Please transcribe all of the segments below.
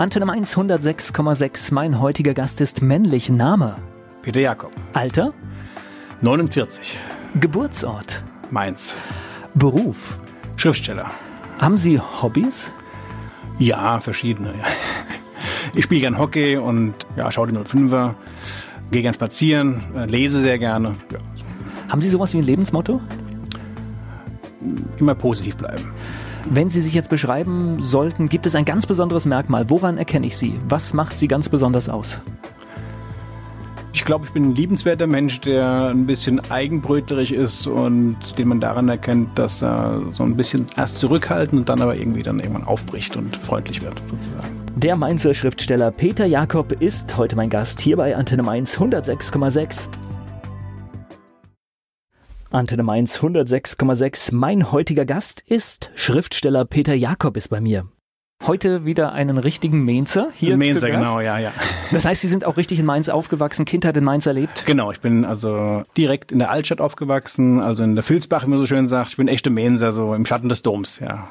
Antenne Mainz 106,6. Mein heutiger Gast ist männlich. Name? Peter Jakob. Alter? 49. Geburtsort? Mainz. Beruf? Schriftsteller. Haben Sie Hobbys? Ja, verschiedene. Ja. Ich spiele gern Hockey und ja, schaue die 05er, gehe gern spazieren, äh, lese sehr gerne. Ja. Haben Sie sowas wie ein Lebensmotto? Immer positiv bleiben. Wenn Sie sich jetzt beschreiben sollten, gibt es ein ganz besonderes Merkmal. Woran erkenne ich Sie? Was macht Sie ganz besonders aus? Ich glaube, ich bin ein liebenswerter Mensch, der ein bisschen eigenbrötlerig ist und den man daran erkennt, dass er so ein bisschen erst zurückhalten und dann aber irgendwie dann irgendwann aufbricht und freundlich wird, sozusagen. Der Mainzer Schriftsteller Peter Jakob ist heute mein Gast hier bei Antenne Mainz 106,6. Antenne Mainz 106,6. Mein heutiger Gast ist Schriftsteller Peter Jakob ist bei mir. Heute wieder einen richtigen Mainzer hier Mainzer, zu Gast. genau, ja, ja. Das heißt, Sie sind auch richtig in Mainz aufgewachsen, Kindheit in Mainz erlebt? Genau, ich bin also direkt in der Altstadt aufgewachsen, also in der Filzbach, wie man so schön sagt. Ich bin echte Mainzer, so im Schatten des Doms, ja.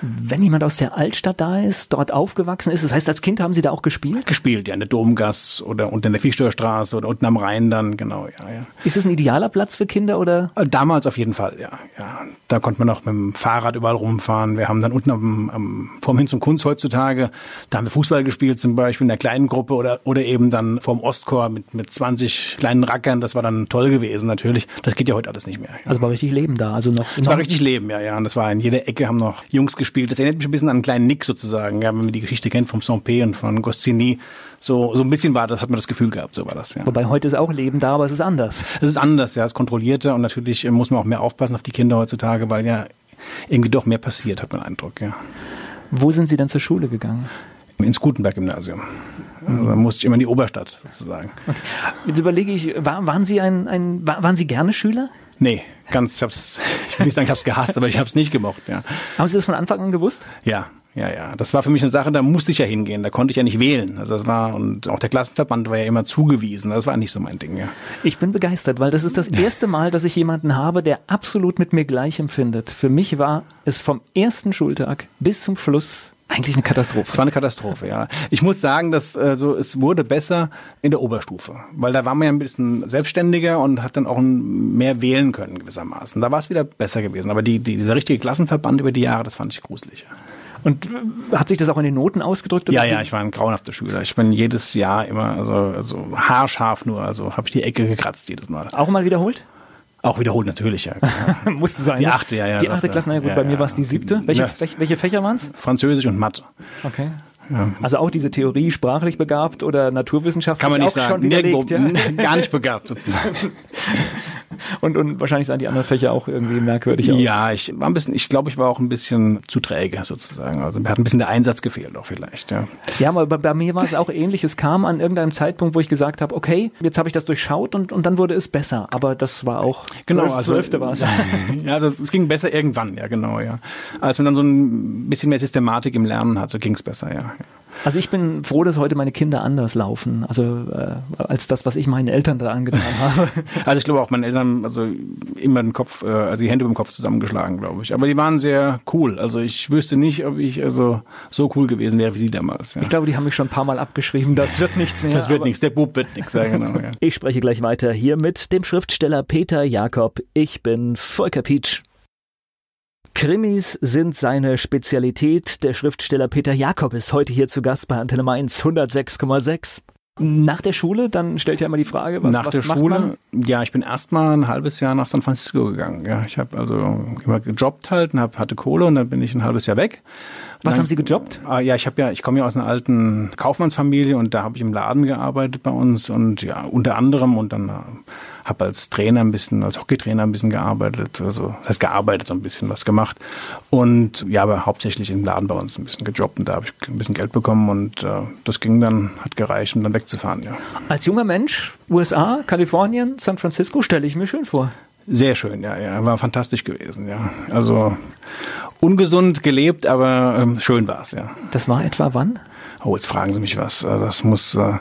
Wenn jemand aus der Altstadt da ist, dort aufgewachsen ist, das heißt, als Kind haben Sie da auch gespielt? Gespielt, ja, in der Domgasse oder unten in der Fischsteuerstraße oder unten am Rhein dann, genau, ja, ja. Ist es ein idealer Platz für Kinder oder? Damals auf jeden Fall, ja, ja. Da konnte man auch mit dem Fahrrad überall rumfahren. Wir haben dann unten am, am vorm Hin zum Kunst heutzutage, da haben wir Fußball gespielt zum Beispiel in der kleinen Gruppe oder, oder eben dann vorm Ostchor mit, mit 20 kleinen Rackern. Das war dann toll gewesen natürlich. Das geht ja heute alles nicht mehr. Ja. Also war richtig Leben da, also noch. Es war richtig Leben, ja, ja. Und das war in jeder Ecke haben noch Jungs gespielt. Das erinnert mich ein bisschen an einen kleinen Nick sozusagen, ja, wenn man die Geschichte kennt vom Saint-Pé und von Goscinny. So, so ein bisschen war das, hat man das Gefühl gehabt, so war das, ja. Wobei heute ist auch Leben da, aber es ist anders. Es ist anders, ja, es ist kontrollierter und natürlich muss man auch mehr aufpassen auf die Kinder heutzutage, weil ja irgendwie doch mehr passiert, hat man den Eindruck, ja. Wo sind Sie denn zur Schule gegangen? Ins Gutenberg-Gymnasium. Also da musste ich immer in die Oberstadt sozusagen. Okay. Jetzt überlege ich, war, waren Sie ein, ein waren Sie gerne Schüler? Nee, ganz, ich hab's, ich will nicht sagen, ich hab's gehasst, aber ich hab's nicht gemocht, ja. Haben Sie das von Anfang an gewusst? Ja, ja, ja. Das war für mich eine Sache, da musste ich ja hingehen, da konnte ich ja nicht wählen. Also das war, und auch der Klassenverband war ja immer zugewiesen. Das war nicht so mein Ding, ja. Ich bin begeistert, weil das ist das erste Mal, dass ich jemanden habe, der absolut mit mir gleich empfindet. Für mich war es vom ersten Schultag bis zum Schluss eigentlich eine Katastrophe. Es war eine Katastrophe, ja. Ich muss sagen, dass äh, so es wurde besser in der Oberstufe, weil da war man ja ein bisschen selbstständiger und hat dann auch mehr wählen können gewissermaßen. Da war es wieder besser gewesen. Aber die, die, dieser richtige Klassenverband über die Jahre, das fand ich gruselig. Und äh, hat sich das auch in den Noten ausgedrückt? Ja, ja, ich war ein grauenhafter Schüler. Ich bin jedes Jahr immer also, also haarscharf nur, also habe ich die Ecke gekratzt jedes Mal. Auch mal wiederholt? Auch wiederholt natürlich, ja. Musste sein. Die ne? achte, ja, ja. Die achte Klasse, na ja gut, ja, bei mir war es die siebte. Welche, Ja. welche, Fächer waren es? Französisch und Mathe. Okay. Ja. Also auch diese Theorie sprachlich begabt oder naturwissenschaftlich Kann man nicht auch sagen. schon widerlegt, ja? Nirgendwo, gar nicht begabt sozusagen. Und, und wahrscheinlich sahen die anderen Fächer auch irgendwie merkwürdig aus. Ja, ich war ein bisschen, ich glaube, ich war auch ein bisschen zu träge sozusagen. Also mir hat ein bisschen der Einsatz gefehlt auch vielleicht, ja. Ja, aber bei, bei mir war es auch ähnlich. Es kam an irgendeinem Zeitpunkt, wo ich gesagt habe, okay, jetzt habe ich das durchschaut und, und dann wurde es besser. Aber das war auch Genau, zwölf, also zwölfte war es. ja, es ging besser irgendwann, ja genau, ja. Als man dann so ein bisschen mehr Systematik im Lernen hatte, ging es besser, ja. Also ich bin froh, dass heute meine Kinder anders laufen, also äh, als das, was ich meinen Eltern da angetan habe. Also ich glaube auch meine Eltern, also immer den Kopf, äh, also die Hände über dem Kopf zusammengeschlagen, glaube ich. Aber die waren sehr cool. Also ich wüsste nicht, ob ich also so cool gewesen wäre wie sie damals. Ja. Ich glaube, die haben mich schon ein paar Mal abgeschrieben. Das wird nichts mehr. das wird nichts, der Bub wird nichts, ja genau. Ja. Ich spreche gleich weiter hier mit dem Schriftsteller Peter Jakob. Ich bin Volker Pietsch. Krimis sind seine Spezialität. Der Schriftsteller Peter Jakob ist heute hier zu Gast bei Antenne Mainz 106,6. Nach der Schule, dann stellt ja immer die Frage, was, nach was der macht Schule, man? ja, ich bin erstmal ein halbes Jahr nach San Francisco gegangen. Ja, ich habe also immer gejobbt halt und hab, hatte Kohle und dann bin ich ein halbes Jahr weg. Was Dann- haben Sie gejobbt? Ah, ja, ich habe ja, ich komme ja aus einer alten Kaufmannsfamilie und da habe ich im Laden gearbeitet bei uns und ja, unter anderem und dann äh, habe als Trainer ein bisschen, als Hockeytrainer ein bisschen gearbeitet, also das heißt gearbeitet, so ein bisschen was gemacht und ja, aber hauptsächlich im Laden bei uns ein bisschen gejobbt und da habe ich ein bisschen Geld bekommen und äh, das ging dann, hat gereicht, um dann wegzufahren, ja. Als junger Mensch, USA, Kalifornien, San Francisco, stelle ich mir schön vor. Sehr schön, ja, ja, war fantastisch gewesen, ja. Also ungesund gelebt, aber ähm, schön war's, ja. Das war etwa wann? Oh, jetzt fragen Sie mich was. Äh, Das muss äh,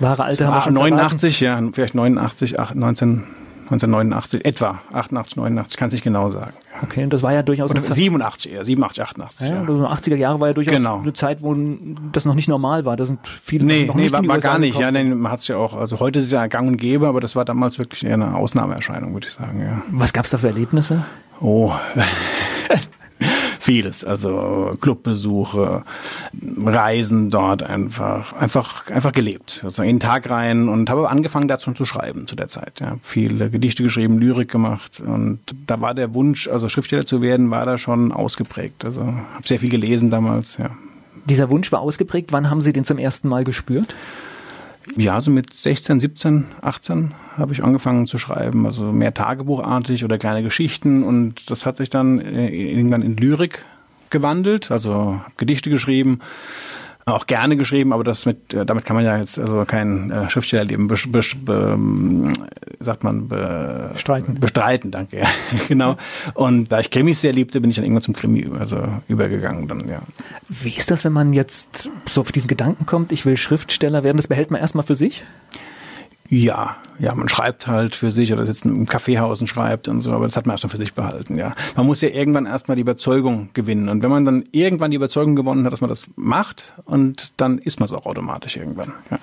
Wahre Alter haben wir schon 89, ja, vielleicht 89, ach, 1989, etwa 88, 89, kann es nicht genau sagen. Okay, und das war ja durchaus Oder 87 eher, 87, 88. Ja, Ja, also 80er Jahre war ja durchaus Genau. eine Zeit, wo das noch nicht normal war. Da sind viele Nee, noch nee, nicht war, war gar nicht. Ja, nee, man hat es ja auch, also heute ist es ja gang und gäbe, aber das war damals wirklich eher eine Ausnahmeerscheinung, würde ich sagen, ja. Was gab's da für Erlebnisse? Oh, vieles. Also Clubbesuche, Reisen dort einfach, einfach, einfach gelebt. Sozusagen in den Tag rein und habe angefangen dazu zu schreiben zu der Zeit. Ja. Viele Gedichte geschrieben, Lyrik gemacht und da war der Wunsch, also Schriftsteller zu werden, war da schon ausgeprägt. Also habe sehr viel gelesen damals, ja. Dieser Wunsch war ausgeprägt. Wann haben Sie den zum ersten Mal gespürt? Ja, so mit 16, 17, 18 habe ich angefangen zu schreiben, also mehr tagebuchartig oder kleine Geschichten. Und das hat sich dann äh, irgendwann in Lyrik gewandelt, also Gedichte geschrieben, auch gerne geschrieben, aber das mit äh, damit kann man ja jetzt also kein äh, Schriftstellerleben besch, be, ähm, sagt man be, Bestreiten. bestreiten, danke, ja, genau. Und da ich Krimis sehr liebte, bin ich dann irgendwann zum Krimi also übergegangen dann, ja. Wie ist das, wenn man jetzt so auf diesen Gedanken kommt, ich will Schriftsteller werden? Das behält man erstmal für sich? Ja, ja, man schreibt halt für sich oder sitzt im Kaffeehaus und schreibt und so, aber das hat man erstmal für sich behalten, ja. Man muss ja irgendwann erstmal die Überzeugung gewinnen. Und wenn man dann irgendwann die Überzeugung gewonnen hat, dass man das macht, und dann ist man es auch automatisch irgendwann. Ja.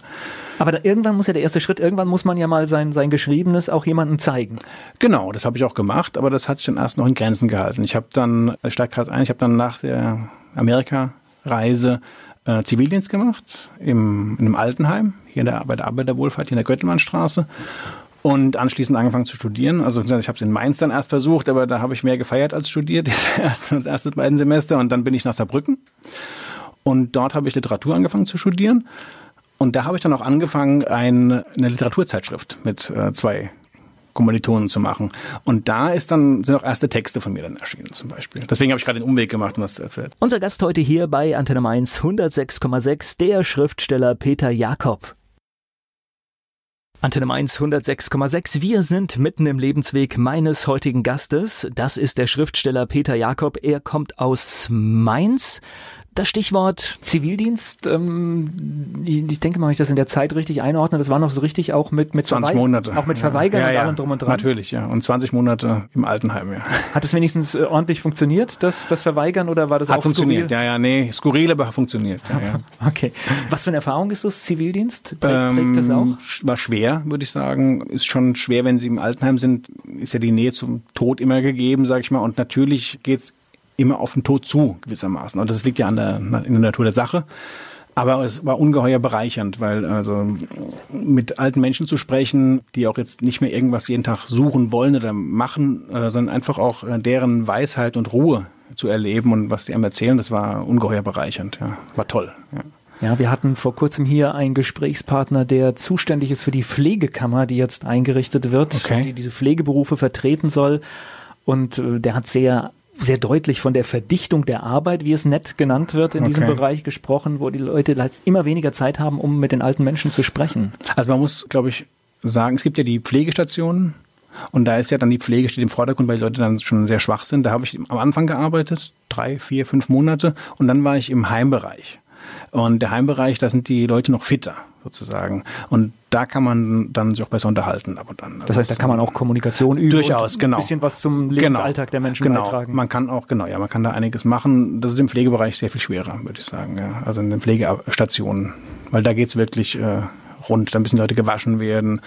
Aber da, irgendwann muss ja der erste Schritt, irgendwann muss man ja mal sein, sein Geschriebenes auch jemandem zeigen. Genau, das habe ich auch gemacht, aber das hat sich dann erst noch in Grenzen gehalten. Ich habe dann, ich steig gerade ein, ich habe dann nach der Amerika-Reise äh, Zivildienst gemacht im, in einem Altenheim, hier in der, bei der Arbeiterwohlfahrt, hier in der Göttelmannstraße. Und anschließend angefangen zu studieren. Also ich habe es in Mainz dann erst versucht, aber da habe ich mehr gefeiert als studiert, das erste beiden Semester. Und dann bin ich nach Saarbrücken. Und dort habe ich Literatur angefangen zu studieren. Und da habe ich dann auch angefangen, ein, eine Literaturzeitschrift mit äh, zwei Kommilitonen zu machen. Und da ist dann, sind auch erste Texte von mir dann erschienen zum Beispiel. Deswegen habe ich gerade den Umweg gemacht, um das zu erzählen. Unser Gast heute hier bei Antenne Mainz 106,6, der Schriftsteller Peter Jakob. Antenne Mainz 106,6. Wir sind mitten im Lebensweg meines heutigen Gastes. Das ist der Schriftsteller Peter Jakob. Er kommt aus Mainz. Das Stichwort Zivildienst, ähm, ich, denke mal, wenn ich das in der Zeit richtig einordne, das war noch so richtig auch mit, mit 20 Verwei- Monate. Auch mit Verweigern ja, und ja, allem drum und dran. Natürlich, ja. Und 20 Monate im Altenheim, ja. Hat es wenigstens äh, ordentlich funktioniert, das, das Verweigern, oder war das Hat auch funktioniert, skurril? ja, ja, nee, skurril, aber funktioniert, ja, ja. Okay. Was für eine Erfahrung ist das, Zivildienst? Trägt, trägt das auch? Ähm, War schwer, würde ich sagen. Ist schon schwer, wenn sie im Altenheim sind, ist ja die Nähe zum Tod immer gegeben, sage ich mal. Und natürlich geht's immer auf den Tod zu, gewissermaßen. Und das liegt ja an der, in der Natur der Sache. Aber es war ungeheuer bereichernd, weil also mit alten Menschen zu sprechen, die auch jetzt nicht mehr irgendwas jeden Tag suchen wollen oder machen, äh, sondern einfach auch äh, deren Weisheit und Ruhe zu erleben und was die einem erzählen, das war ungeheuer bereichernd. Ja, war toll. Ja. Ja, wir hatten vor kurzem hier einen Gesprächspartner, der zuständig ist für die Pflegekammer, die jetzt eingerichtet wird, Okay. die diese Pflegeberufe vertreten soll. Und äh, der hat sehr sehr deutlich von der Verdichtung der Arbeit, wie es nett genannt wird, in diesem Okay. Bereich gesprochen, wo die Leute immer weniger Zeit haben, um mit den alten Menschen zu sprechen. Also man muss, glaube ich, sagen, es gibt ja die Pflegestationen und da ist ja dann die Pflege steht im Vordergrund, weil die Leute dann schon sehr schwach sind. Da habe ich am Anfang gearbeitet, drei, vier, fünf Monate und dann war ich im Heimbereich. Und der Heimbereich, da sind die Leute noch fitter sozusagen. Und da kann man dann sich auch besser unterhalten ab und an. Das heißt, da kann man auch Kommunikation üben Durchaus, genau. ein bisschen was zum Lebensalltag der Menschen genau. beitragen. Man kann auch, genau, ja, man kann da einiges machen. Das ist im Pflegebereich sehr viel schwerer, würde ich sagen. Ja. Also in den Pflegestationen. Weil da geht's wirklich äh, rund. Da müssen Leute gewaschen werden.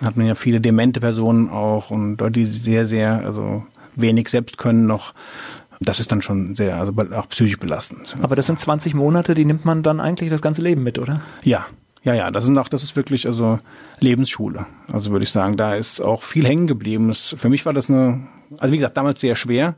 Dann hat man ja viele demente Personen auch und Leute, die sehr, sehr, also wenig selbst können noch. Das ist dann schon sehr, also auch psychisch belastend. Aber das sind 20 Monate, die nimmt man dann eigentlich das ganze Leben mit, oder? Ja, ja, ja, das ist auch, das ist wirklich also Lebensschule. Also würde ich sagen, da ist auch viel hängen geblieben. Das, für mich war das eine, also wie gesagt, damals sehr schwer.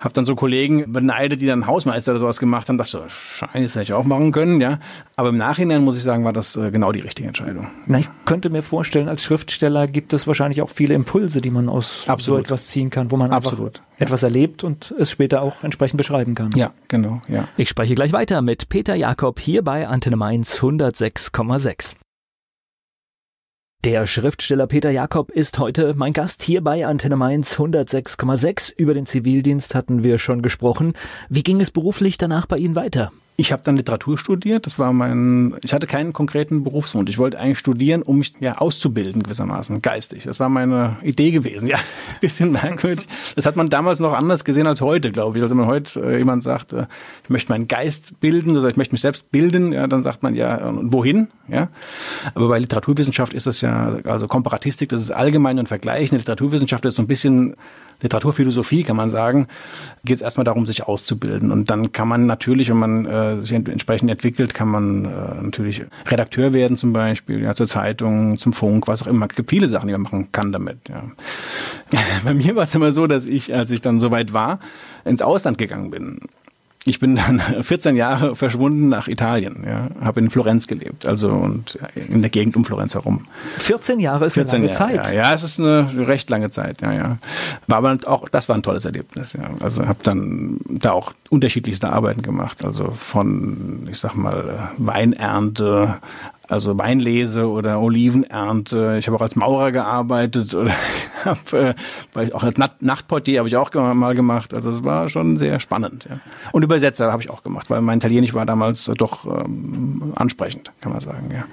Hab dann so Kollegen beneidet, die dann Hausmeister oder sowas gemacht haben. Dachte so, Scheiße, das hätte ich auch machen können, ja. Aber im Nachhinein muss ich sagen, war das äh, genau die richtige Entscheidung. Na, ich könnte mir vorstellen, als Schriftsteller gibt es wahrscheinlich auch viele Impulse, die man aus Absolut. so etwas ziehen kann, wo man Absolut, einfach etwas erlebt und es später auch entsprechend beschreiben kann. Ja, genau, ja. Ich spreche gleich weiter mit Peter Jakob hier bei Antenne Mainz 106,6. Der Schriftsteller Peter Jakob ist heute mein Gast hier bei Antenne Mainz 106,6. Über den Zivildienst hatten wir schon gesprochen. Wie ging es beruflich danach bei Ihnen weiter? Ich habe dann Literatur studiert. Das war mein. Ich hatte keinen konkreten Berufswunsch. Ich wollte eigentlich studieren, um mich ja auszubilden gewissermaßen geistig. Das war meine Idee gewesen. Ja, bisschen merkwürdig. Das hat man damals noch anders gesehen als heute, glaube ich. Also wenn heute äh, jemand sagt, äh, ich möchte meinen Geist bilden oder ich möchte mich selbst bilden, ja, dann sagt man ja, wohin? Ja. Aber bei Literaturwissenschaft ist das ja also Komparatistik. Das ist allgemein und vergleichende Literaturwissenschaft ist so ein bisschen Literaturphilosophie, kann man sagen, geht es erstmal darum, sich auszubilden. Und dann kann man natürlich, wenn man äh, sich entsprechend entwickelt, kann man äh, natürlich Redakteur werden zum Beispiel, ja, zur Zeitung, zum Funk, was auch immer. Es gibt viele Sachen, die man machen kann damit. Ja. Bei mir war es immer so, dass ich, als ich dann soweit war, ins Ausland gegangen bin. Ich bin dann 14 Jahre verschwunden nach Italien, ja, habe in Florenz gelebt, also und in der Gegend um Florenz herum. 14 Jahre ist 14 eine lange Jahre, Zeit. Ja, ja, es ist eine recht lange Zeit, ja, ja. War aber auch, das war ein tolles Erlebnis, ja. Also habe dann da auch unterschiedlichste Arbeiten gemacht, also von, ich sag mal, Weinernte, also Weinlese oder Olivenernte. Ich habe auch als Maurer gearbeitet oder habe äh, auch als Nachtportier habe ich auch mal gemacht. Also es war schon sehr spannend. Ja. Und Übersetzer habe ich auch gemacht, weil mein Italienisch war damals doch ähm, ansprechend, kann man sagen. Ja.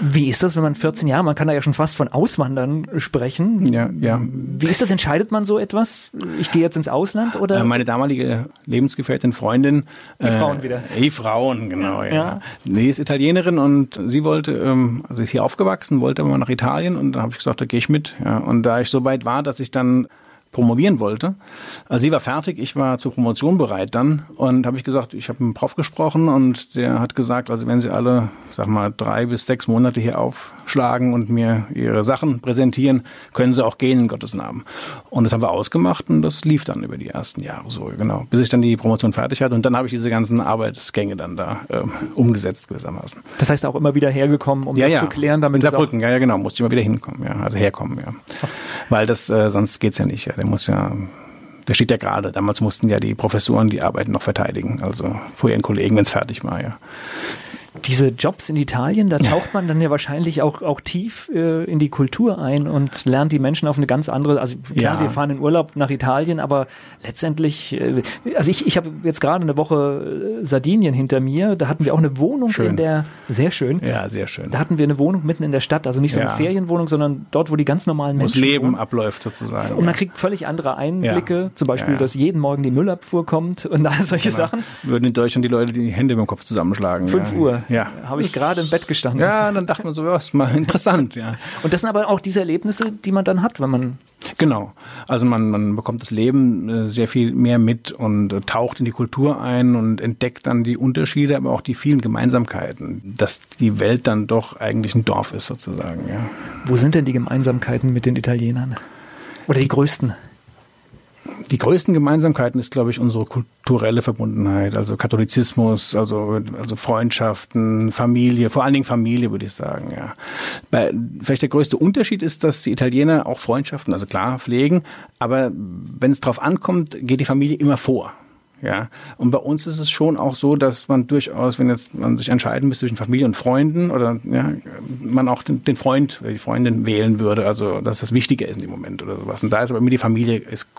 Wie ist das, wenn man 14 Jahre, man kann da ja schon fast von Auswandern sprechen. Ja, ja. Wie ist das? Entscheidet man so etwas? Ich gehe jetzt ins Ausland oder? Äh, meine damalige Lebensgefährtin, Freundin. Die Frauen äh, wieder. Die Frauen, genau. Ja. ja. Nee, ist Italienerin und sie wollte wollte, ähm, also ist hier aufgewachsen, wollte aber nach Italien und dann habe ich gesagt, da gehe ich mit. Ja. Und da ich so weit war, dass ich dann promovieren wollte. Also sie war fertig, ich war zur Promotion bereit dann und habe ich gesagt, ich habe mit dem Prof gesprochen und der hat gesagt, also wenn Sie alle, sag mal, drei bis sechs Monate hier aufschlagen und mir Ihre Sachen präsentieren, können Sie auch gehen in Gottes Namen. Und das haben wir ausgemacht und das lief dann über die ersten Jahre so, genau, bis ich dann die Promotion fertig hatte und dann habe ich diese ganzen Arbeitsgänge dann da äh, umgesetzt gewissermaßen. Das heißt auch immer wieder hergekommen, um ja, das ja. zu klären, damit in Saarbrücken, ja, ja, genau, musste ich immer wieder hinkommen, ja, also herkommen, ja. Weil das, äh, sonst geht's ja nicht, ja der muss ja, der steht ja gerade. Damals mussten ja die Professoren die Arbeiten noch verteidigen, also vor ihren Kollegen, wenn es fertig war, ja diese Jobs in Italien, da taucht man dann ja wahrscheinlich auch, auch tief äh, in die Kultur ein und lernt die Menschen auf eine ganz andere, also klar, ja. wir fahren in Urlaub nach Italien, aber letztendlich, äh, also ich, ich habe jetzt gerade eine Woche äh, Sardinien hinter mir, da hatten wir auch eine Wohnung schön. in der, sehr schön. Ja, sehr schön. Da hatten wir eine Wohnung mitten in der Stadt, also nicht so eine Ja. Ferienwohnung, sondern dort, wo die ganz normalen Wo das Menschen Leben wohnen. abläuft sozusagen. Und man kriegt völlig andere Einblicke, Ja. zum Beispiel, dass jeden Morgen die Müllabfuhr kommt und all solche Genau. Sachen. Würden in Deutschland die Leute die Hände den Kopf zusammenschlagen. 5 ja. Uhr Ja. habe ich gerade im Bett gestanden. Ja, dann dachte man so, ja, ist mal interessant, ja. Und das sind aber auch diese Erlebnisse, die man dann hat, wenn man Genau. Also man, man bekommt das Leben äh, sehr viel mehr mit und äh, taucht in die Kultur ein und entdeckt dann die Unterschiede, aber auch die vielen Gemeinsamkeiten, dass die Welt dann doch eigentlich ein Dorf ist sozusagen, ja. Wo sind denn die Gemeinsamkeiten mit den Italienern? Oder die größten? Die größten Gemeinsamkeiten ist, glaube ich, unsere kulturelle Verbundenheit, also Katholizismus, also, also Freundschaften, Familie, vor allen Dingen Familie, würde ich sagen, ja. Bei, vielleicht der größte Unterschied ist, dass die Italiener auch Freundschaften, also klar, pflegen, aber wenn es drauf ankommt, geht die Familie immer vor. Ja, und bei uns ist es schon auch so, dass man durchaus, wenn jetzt man sich entscheiden müsste zwischen Familie und Freunden oder ja, man auch den, den Freund die Freundin wählen würde, also dass das wichtiger ist in dem Moment oder sowas. Und da ist aber mir die Familie ist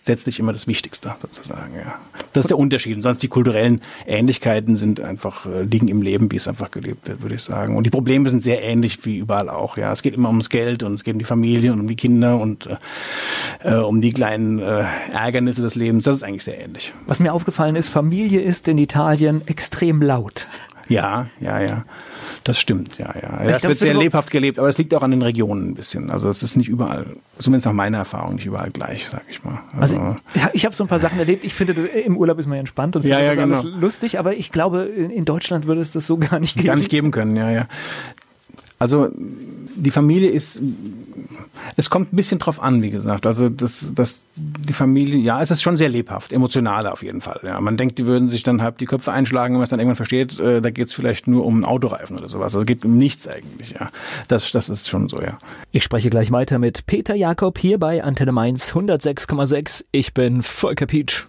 grundsätzlich immer das Wichtigste sozusagen. Ja, das ist der Unterschied. Und sonst die kulturellen Ähnlichkeiten sind einfach äh, liegen im Leben, wie es einfach gelebt wird, würde ich sagen. Und die Probleme sind sehr ähnlich wie überall auch. Ja, es geht immer ums Geld und es geht um die Familie und um die Kinder und äh, äh, um die kleinen äh, Ärgernisse des Lebens. Das ist eigentlich sehr ähnlich. Was mir aufgefallen ist, Familie ist in Italien extrem laut. Ja, ja, ja. Das stimmt, ja, ja. ja es glaub, wird sehr lebhaft gelebt, aber es liegt auch an den Regionen ein bisschen. Also es ist nicht überall, zumindest nach meiner Erfahrung, nicht überall gleich, sag ich mal. Also ich, ich habe so ein paar Sachen erlebt. Ich finde, im Urlaub ist man ja entspannt und Ja, findet ja, das genau. alles lustig, aber ich glaube, in in Deutschland würde es das so gar nicht geben. gar nicht geben können, ja, ja. Also die Familie ist, es kommt ein bisschen drauf an, wie gesagt. Also das, das, die Familie, ja, es ist schon sehr lebhaft, emotional auf jeden Fall. Ja, man denkt, die würden sich dann halb die Köpfe einschlagen, wenn man es dann irgendwann versteht. Äh, da geht es vielleicht nur um einen Autoreifen oder sowas. Also es geht um nichts eigentlich. Ja, das, das ist schon so, ja. Ich spreche gleich weiter mit Peter Jakob hier bei Antenne Mainz 106,6. Ich bin Volker Pietsch.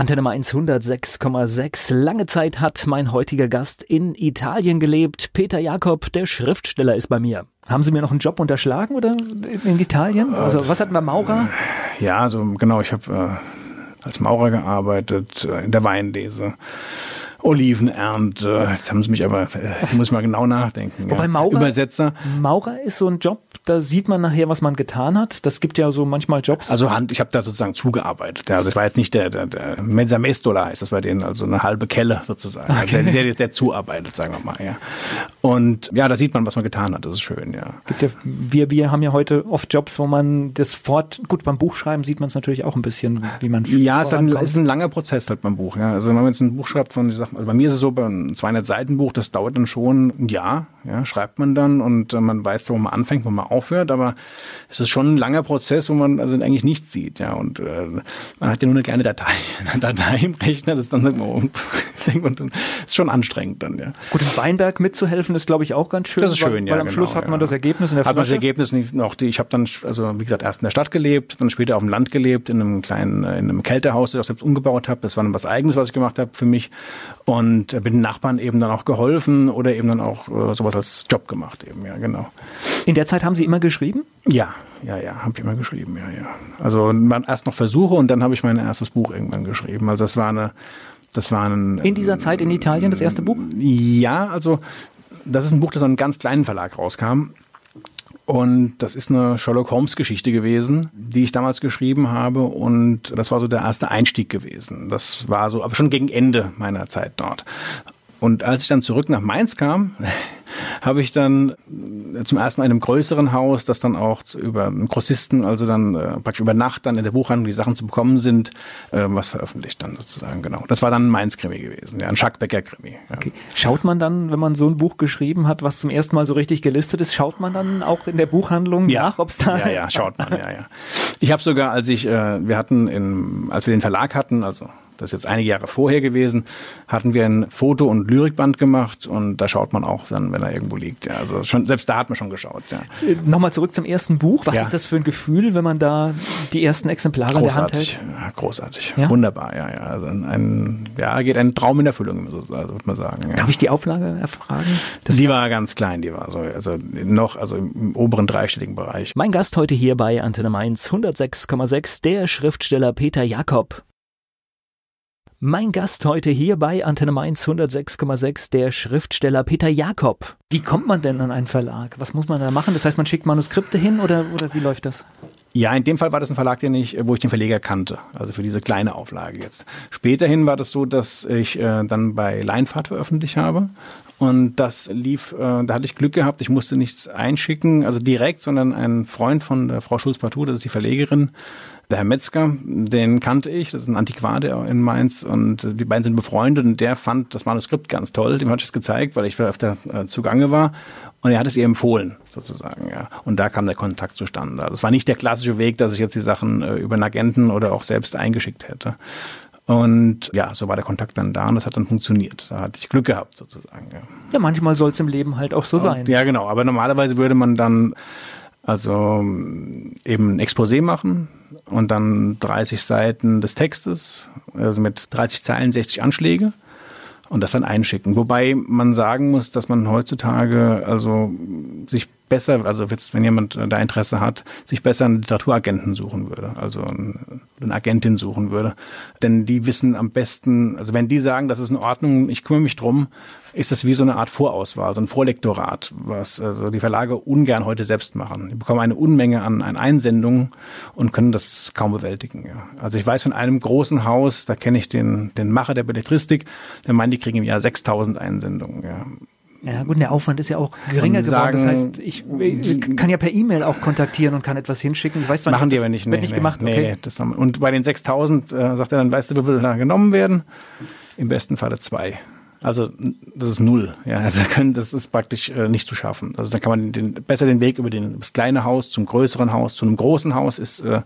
Antenne Mainz 106,6. Lange Zeit hat mein heutiger Gast in Italien gelebt. Peter Jakob, der Schriftsteller, ist bei mir. Haben Sie mir noch einen Job unterschlagen oder in Italien? Also was hatten wir Maurer? Ja, also genau, ich habe als Maurer gearbeitet, äh, in der Weinlese. Olivenernte. Jetzt haben Sie mich aber, ich muss mal genau nachdenken. Wobei ja. Maurer, Übersetzer. Maurer ist so ein Job, da sieht man nachher, was man getan hat. Das gibt ja so manchmal Jobs. Also Hand, ich habe da sozusagen zugearbeitet. Also ich war jetzt nicht der, der, der Mensamestola heißt das bei denen, also eine halbe Kelle sozusagen. Also Okay. der, der, der zuarbeitet, sagen wir mal, ja. Und ja, da sieht man, was man getan hat. Das ist schön, ja. gibt ja, wir, wir haben ja heute oft Jobs, wo man das fort, gut, beim Buchschreiben sieht man es natürlich auch ein bisschen, wie man Ja, es ist ein, ist ein langer Prozess halt beim Buch. Ja. Also wenn man jetzt ein Buch schreibt von, ich sag, mal, also bei mir ist es so, bei einem 200 Seiten Buch, das dauert dann schon ein Jahr, ja, schreibt man dann und äh, man weiß, wo man anfängt, wo man aufhört, aber es ist schon ein langer Prozess, wo man also eigentlich nichts sieht, ja, und äh, man hat ja nur eine kleine Datei, eine Datei im Rechner, das ist dann sagt man, oh, man, dann ist schon anstrengend dann, ja. Gut, im Weinberg mitzuhelfen ist, glaube ich, auch ganz schön. Das ist schön, weil, ja. Weil am genau, Schluss hat man ja. das Ergebnis in der Hat man das Flasche. Ergebnis nicht noch, die, ich habe dann, also wie gesagt, erst in der Stadt gelebt, dann später auf dem Land gelebt, in einem kleinen, äh, in einem Kältehaus, das ich auch selbst umgebaut habe. Das war dann was Eigenes, was ich gemacht habe für mich. Und äh, bin den Nachbarn eben dann auch geholfen oder eben dann auch äh, sowas als Job gemacht eben, ja, genau. In der Zeit haben Sie immer geschrieben? Ja, ja, ja, habe ich immer geschrieben, ja, ja. Also waren erst noch Versuche und dann habe ich mein erstes Buch irgendwann geschrieben. Also das war eine, das war ein, In dieser Zeit in Italien das erste Buch? Ja, also das ist ein Buch, das aus einem ganz kleinen Verlag rauskam. Und das ist eine Sherlock Holmes Geschichte gewesen, die ich damals geschrieben habe. Und das war so der erste Einstieg gewesen. Das war so, aber schon gegen Ende meiner Zeit dort. Und als ich dann zurück nach Mainz kam, habe ich dann äh, zum ersten Mal in einem größeren Haus, das dann auch über einen Grossisten, also dann äh, praktisch über Nacht dann in der Buchhandlung die Sachen zu bekommen sind, äh, was veröffentlicht dann sozusagen, genau. Das war dann ein Mainz-Krimi gewesen, ja, ein Schackbecker-Krimi. Ja. Okay. Schaut man dann, wenn man so ein Buch geschrieben hat, was zum ersten Mal so richtig gelistet ist, schaut man dann auch in der Buchhandlung nach, ob es da... Ja, ja, schaut man, ja, ja. Ich habe sogar, als ich, äh, wir hatten, in, als wir den Verlag hatten, also das ist jetzt einige Jahre vorher gewesen, hatten wir ein Foto- und Lyrikband gemacht und da schaut man auch dann, wenn er irgendwo liegt. Ja, also schon, selbst da hat man schon geschaut. Ja. Äh, Nochmal zurück zum ersten Buch. Was Ja. ist das für ein Gefühl, wenn man da die ersten Exemplare in der Hand Großartig, hält? ja, großartig, Ja? wunderbar, ja, ja. Also ein, ja, geht ein Traum in Erfüllung, würde man sagen. Ja. Darf ich die Auflage erfragen? Das Die war ganz klein, die war so, also noch, also im oberen dreistelligen Bereich. Mein Gast heute hier bei Antenne Mainz 106,6, der Schriftsteller Peter Jakob. Mein Gast heute hier bei Antenne Mainz 106,6, der Schriftsteller Peter Jakob. Wie kommt man denn an einen Verlag? Was muss man da machen? Das heißt, man schickt Manuskripte hin oder, oder wie läuft das? Ja, in dem Fall war das ein Verlag, den ich, wo ich den Verleger kannte, also für diese kleine Auflage jetzt. Späterhin war das so, dass ich äh, dann bei Leinfahrt veröffentlicht habe. Und das lief, äh, da hatte ich Glück gehabt, ich musste nichts einschicken, also direkt, sondern ein Freund von Frau Schulz-Partout, das ist die Verlegerin, der Herr Metzger, den kannte ich, das ist ein Antiquar der in Mainz und die beiden sind befreundet und der fand das Manuskript ganz toll, dem hatte ich es gezeigt, weil ich öfter äh, zugange war und er hat es ihr empfohlen, sozusagen, ja. Und da kam der Kontakt zustande. Das war nicht der klassische Weg, dass ich jetzt die Sachen äh, über einen Agenten oder auch selbst eingeschickt hätte. Und ja, so war der Kontakt dann da und das hat dann funktioniert. Da hatte ich Glück gehabt, sozusagen, ja. Ja, manchmal soll es im Leben halt auch so sein. Ja, genau. Aber normalerweise würde man dann also eben ein Exposé machen und dann 30 Seiten des Textes, also mit 30 Zeilen, 60 Anschläge und das dann einschicken. Wobei man sagen muss, dass man heutzutage also sich besser, also jetzt, wenn jemand da Interesse hat, sich besser einen Literaturagenten suchen würde, also eine Agentin suchen würde. Denn die wissen am besten, also wenn die sagen, das ist in Ordnung, ich kümmere mich drum, ist das wie so eine Art Vorauswahl, so ein Vorlektorat, was also die Verlage ungern heute selbst machen. Die bekommen eine Unmenge an, an Einsendungen und können das kaum bewältigen. Ja. Also ich weiß von einem großen Haus, da kenne ich den, den Macher der Belletristik, der meint, die kriegen im Jahr 6000 Einsendungen. Ja. Ja, gut, der Aufwand ist ja auch geringer geworden. Das heißt, ich, ich kann ja per E-Mail auch kontaktieren und kann etwas hinschicken. Ich weiß zwar Machen nicht, die aber nicht. Wird nicht gemacht, nee, okay. nee, das haben, und bei den 6000 äh, sagt er dann, weißt du, wie viel da genommen werden? Im besten Falle zwei. Also das ist null. Ja, also können, das ist praktisch äh, nicht zu schaffen. Also da kann man den, besser den Weg über den, das kleine Haus zum größeren Haus, zu einem großen Haus ist äh,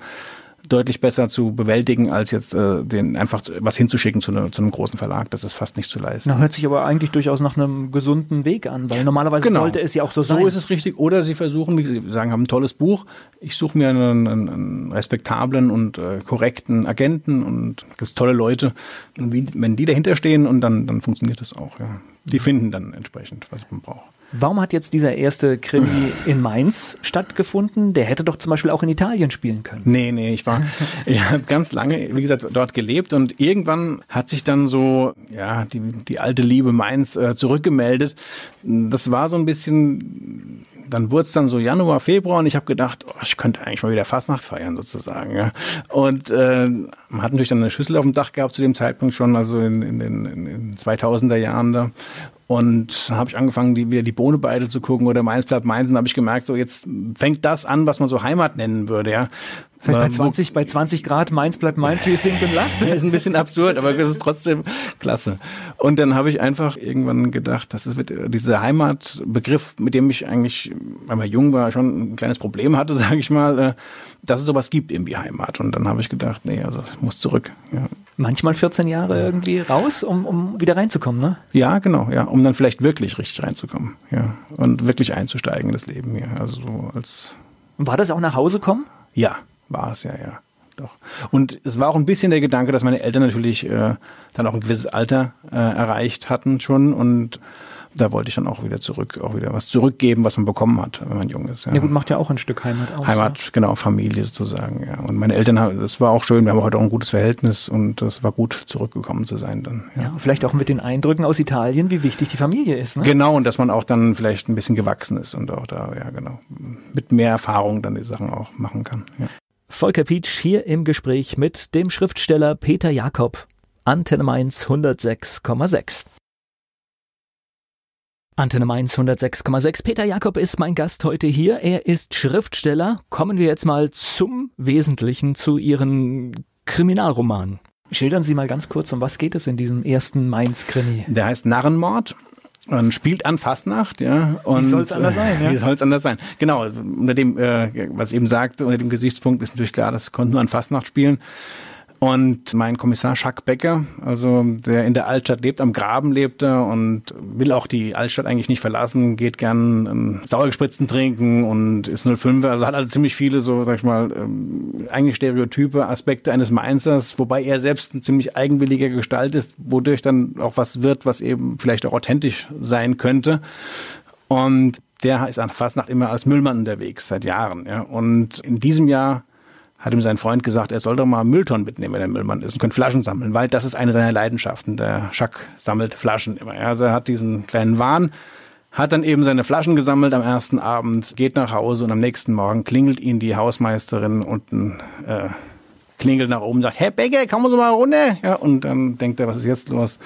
deutlich besser zu bewältigen, als jetzt äh, den einfach was hinzuschicken zu, ne, zu einem großen Verlag. Das ist fast nicht zu leisten. Na, hört sich aber eigentlich durchaus nach einem gesunden Weg an, weil normalerweise Genau. sollte es ja auch so sein. So ist es richtig. Oder sie versuchen, wie Sie sagen, haben ein tolles Buch. Ich suche mir einen, einen, einen respektablen und äh, korrekten Agenten und gibt tolle Leute. Und wie, wenn die dahinter stehen und dann, dann funktioniert das auch. Ja. Die finden dann entsprechend, was man braucht. Warum hat jetzt dieser erste Krimi in Mainz stattgefunden? Der hätte doch zum Beispiel auch in Italien spielen können. Nee, nee, ich war, ich habe ganz lange, wie gesagt, dort gelebt und irgendwann hat sich dann so, ja, die, die alte Liebe Mainz äh, zurückgemeldet. Das war so ein bisschen dann wurde es dann so Januar, Februar und ich habe gedacht, oh, ich könnte eigentlich mal wieder Fastnacht feiern sozusagen. Ja. Und äh, man hat natürlich dann eine Schüssel auf dem Dach gehabt zu dem Zeitpunkt schon, also in, in den in, in 2000er Jahren da. Und habe ich angefangen, die, wieder die Bohnebeide zu gucken oder Mainz bleibt Mainz. Und habe ich gemerkt, so jetzt fängt das an, was man so Heimat nennen würde. Ja. Heißt, bei 20, bei 20 Grad Mainz bleibt Mainz, wie es singt und lacht. Das ist ein bisschen absurd, aber es ist trotzdem klasse. Und dann habe ich einfach irgendwann gedacht, das ist dieser Heimatbegriff, mit dem ich eigentlich, weil man jung war, schon ein kleines Problem hatte, sage ich mal, äh, dass es sowas gibt irgendwie Heimat. Und dann habe ich gedacht, nee, also ich muss zurück. Ja. Manchmal 14 Jahre irgendwie raus, um, um wieder reinzukommen, ne? Ja, genau, ja, um dann vielleicht wirklich richtig reinzukommen, ja, und wirklich einzusteigen in das Leben hier. Also so als. War das auch nach Hause kommen? Ja, war es ja, ja. Doch. Und es war auch ein bisschen der Gedanke, dass meine Eltern natürlich äh, dann auch ein gewisses Alter äh, erreicht hatten schon und da wollte ich dann auch wieder zurück, auch wieder was zurückgeben, was man bekommen hat, wenn man jung ist. Ja, ja gut, macht ja auch ein Stück Heimat aus. Heimat, ja. genau, Familie sozusagen, ja. Und meine Eltern, das war auch schön, wir haben heute auch ein gutes Verhältnis und das war gut, zurückgekommen zu sein dann. Ja, ja vielleicht auch mit den Eindrücken aus Italien, wie wichtig die Familie ist. Ne? Genau, und dass man auch dann vielleicht ein bisschen gewachsen ist und auch da, ja genau, mit mehr Erfahrung dann die Sachen auch machen kann. Ja. Volker Pietsch hier im Gespräch mit dem Schriftsteller Peter Jakob. Antenne Mainz 106,6. Antenne Mainz 106,6. Peter Jakob ist mein Gast heute hier. Er ist Schriftsteller. Kommen wir jetzt mal zum Wesentlichen, zu Ihren Kriminalromanen. Schildern Sie mal ganz kurz, um was geht es in diesem ersten Mainz-Krimi? Der heißt Narrenmord und spielt an Fastnacht, ja. Und, wie soll es anders sein? Ja? Wie soll es anders sein? Genau, also unter dem, äh, was ich eben sagte, unter dem Gesichtspunkt ist natürlich klar, das konnte nur an Fastnacht spielen. Und mein Kommissar Jacques Becker, also der in der Altstadt lebt, am Graben lebt er und will auch die Altstadt eigentlich nicht verlassen, geht gern ähm, Sauergespritzen trinken und ist 05er, also hat also ziemlich viele so, sag ich mal, ähm, eigentlich stereotype Aspekte eines Mainzers, wobei er selbst ein ziemlich eigenwilliger Gestalt ist, wodurch dann auch was wird, was eben vielleicht auch authentisch sein könnte. Und der ist an Fastnacht immer als Müllmann unterwegs, seit Jahren. Ja. Und in diesem Jahr hat ihm sein Freund gesagt, er soll doch mal Mülltonnen mitnehmen, wenn er Müllmann ist und könnte Flaschen sammeln, weil das ist eine seiner Leidenschaften. Der Jacques sammelt Flaschen immer. Also er hat diesen kleinen Wahn, hat dann eben seine Flaschen gesammelt am ersten Abend, geht nach Hause und am nächsten Morgen klingelt ihn die Hausmeisterin unten äh, klingelt nach oben, sagt, Herr Becker, kommen Sie mal runter. Ja, und dann denkt er, was ist jetzt los?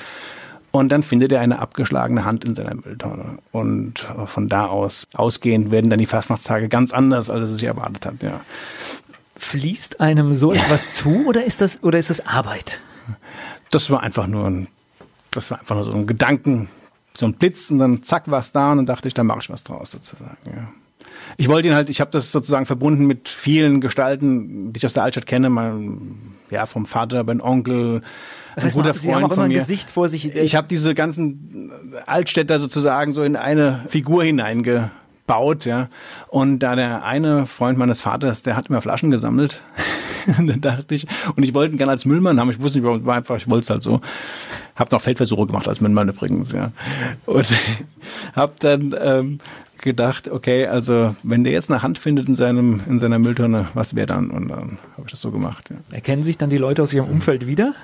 Und dann findet er eine abgeschlagene Hand in seiner Mülltonne. Und von da aus, ausgehend werden dann die Fastnachtstage ganz anders, als er sich erwartet hat, ja. Fließt einem so etwas zu oder ist das, oder ist das Arbeit? Das war einfach nur ein, das war einfach nur so ein Gedanken, so ein Blitz und dann zack war es da und dann dachte ich, da mache ich was draus sozusagen, ja. Ich wollte ihn halt, ich habe das sozusagen verbunden mit vielen Gestalten, die ich aus der Altstadt kenne, mein, ja, vom Vater, mein Onkel, das heißt, ein guter Sie Freund haben auch von mir. Ein Gesicht vor sich. Ich habe diese ganzen Altstädter sozusagen so in eine Figur hineinge baut, ja. Und da der eine Freund meines Vaters, der hat immer Flaschen gesammelt. dann dachte ich, und ich wollte ihn gerne als Müllmann haben. Ich wusste nicht, war einfach, ich wollte es halt so. Hab noch Feldversuche gemacht als Müllmann übrigens, ja. Und hab dann ähm, gedacht, okay, also wenn der jetzt eine Hand findet in seinem in seiner Mülltonne, was wäre dann? Und dann habe ich das so gemacht. Ja. Erkennen sich dann die Leute aus ihrem Umfeld wieder?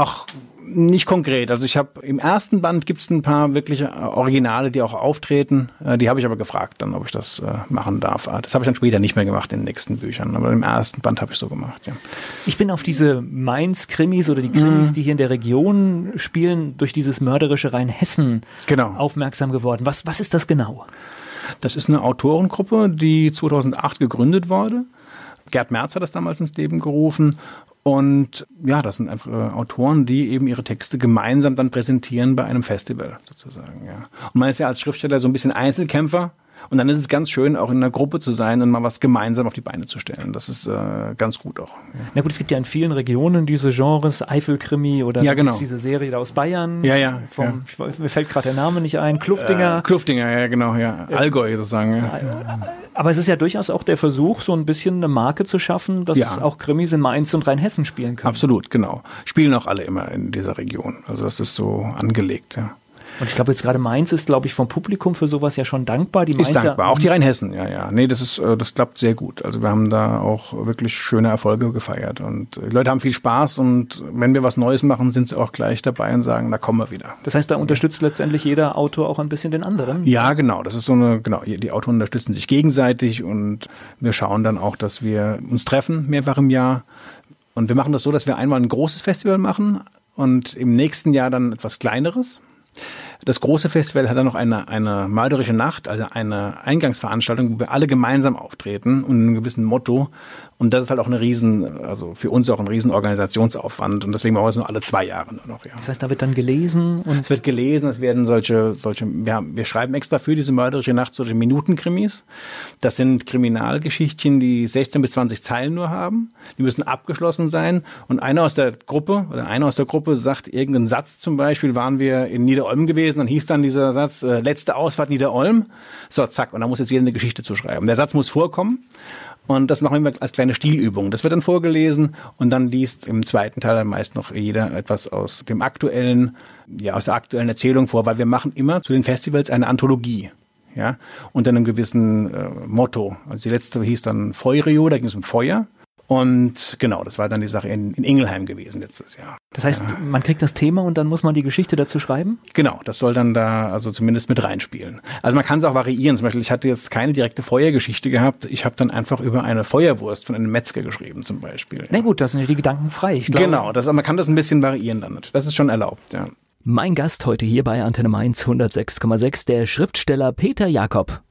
Ach, nicht konkret. Also ich habe im ersten Band gibt es ein paar wirkliche äh, Originale, die auch auftreten. Äh, die habe ich aber gefragt, dann, ob ich das äh, machen darf. Ah, das habe ich dann später nicht mehr gemacht in den nächsten Büchern. Aber im ersten Band habe ich so gemacht. Ja. Ich bin auf diese Mainz-Krimis oder die Krimis, mhm. die hier in der Region spielen, durch dieses mörderische Rheinhessen genau. aufmerksam geworden. Was was ist das genau? Das ist eine Autorengruppe, die 2008 gegründet wurde. Gerd Merz hat das damals ins Leben gerufen und ja, das sind einfach äh, Autoren, die eben ihre Texte gemeinsam dann präsentieren bei einem Festival sozusagen. Ja. Und man ist ja als Schriftsteller so ein bisschen Einzelkämpfer. Und dann ist es ganz schön, auch in einer Gruppe zu sein und mal was gemeinsam auf die Beine zu stellen. Das ist äh, ganz gut auch. Ja. Na gut, es gibt ja in vielen Regionen diese Genres, Eifelkrimi oder ja, genau. diese Serie da aus Bayern. Ja, ja. Vom, ja. Ich, mir fällt gerade der Name nicht ein. Kluftinger. Äh, Kluftinger, ja, genau, ja. Allgäu sozusagen. Ja. Aber es ist ja durchaus auch der Versuch, so ein bisschen eine Marke zu schaffen, dass auch Krimis in Mainz und Rheinhessen spielen können. Absolut, genau. Spielen auch alle immer in dieser Region. Also das ist so angelegt, ja. Und ich glaube jetzt gerade Mainz ist, glaube ich, vom Publikum für sowas ja schon dankbar. Die Mainzer, ist dankbar, auch die Rheinhessen, ja, ja. Nee, das ist, äh, das klappt sehr gut. Also wir haben da auch wirklich schöne Erfolge gefeiert und die Leute haben viel Spaß und wenn wir was Neues machen, sind sie auch gleich dabei und sagen, da kommen wir wieder. Das heißt, da unterstützt letztendlich jeder Autor auch ein bisschen den anderen? Ja, genau. Das ist so eine, genau, die Autoren unterstützen sich gegenseitig und wir schauen dann auch, dass wir uns treffen mehrfach im Jahr. Und wir machen das so, dass wir einmal ein großes Festival machen und im nächsten Jahr dann etwas kleineres. Das große Festival hat dann noch eine, eine malerische Nacht, also eine Eingangsveranstaltung, wo wir alle gemeinsam auftreten und einem gewissen Motto. Und das ist halt auch eine riesen, also für uns auch ein riesen Organisationsaufwand. Und deswegen machen wir es nur alle zwei Jahre nur noch, ja. Das heißt, da wird dann gelesen und. Es wird gelesen, es werden solche, solche, wir, haben, wir schreiben extra für diese mörderische Nacht solche Minutenkrimis. Das sind Kriminalgeschichtchen, die 16 bis 20 Zeilen nur haben. Die müssen abgeschlossen sein. Und einer aus der Gruppe, oder einer aus der Gruppe sagt irgendeinen Satz zum Beispiel, waren wir in Niederolm gewesen, dann hieß dann dieser Satz, äh, letzte Ausfahrt Niederolm. So, zack. Und da muss jetzt jeder eine Geschichte zu schreiben. Der Satz muss vorkommen. Und das machen wir als kleine Stilübung. Das wird dann vorgelesen und dann liest im zweiten Teil dann meist noch jeder etwas aus dem aktuellen, ja, aus der aktuellen Erzählung vor, weil wir machen immer zu den Festivals eine Anthologie. Ja, unter einem gewissen äh, Motto. Also die letzte hieß dann Feurio, da ging es um Feuer. Und genau, das war dann die Sache in, in Ingelheim gewesen letztes Jahr. Das heißt, ja. man kriegt das Thema und dann muss man die Geschichte dazu schreiben? Genau, das soll dann da also zumindest mit reinspielen. Also man kann es auch variieren. Zum Beispiel, ich hatte jetzt keine direkte Feuergeschichte gehabt. Ich habe dann einfach über eine Feuerwurst von einem Metzger geschrieben zum Beispiel. Na gut, das sind ja die Gedanken frei. Ich glaube, genau, das, man kann das ein bisschen variieren dann. Das ist schon erlaubt, ja. Mein Gast heute hier bei Antenne Mainz 106,6, der Schriftsteller Peter Jakob.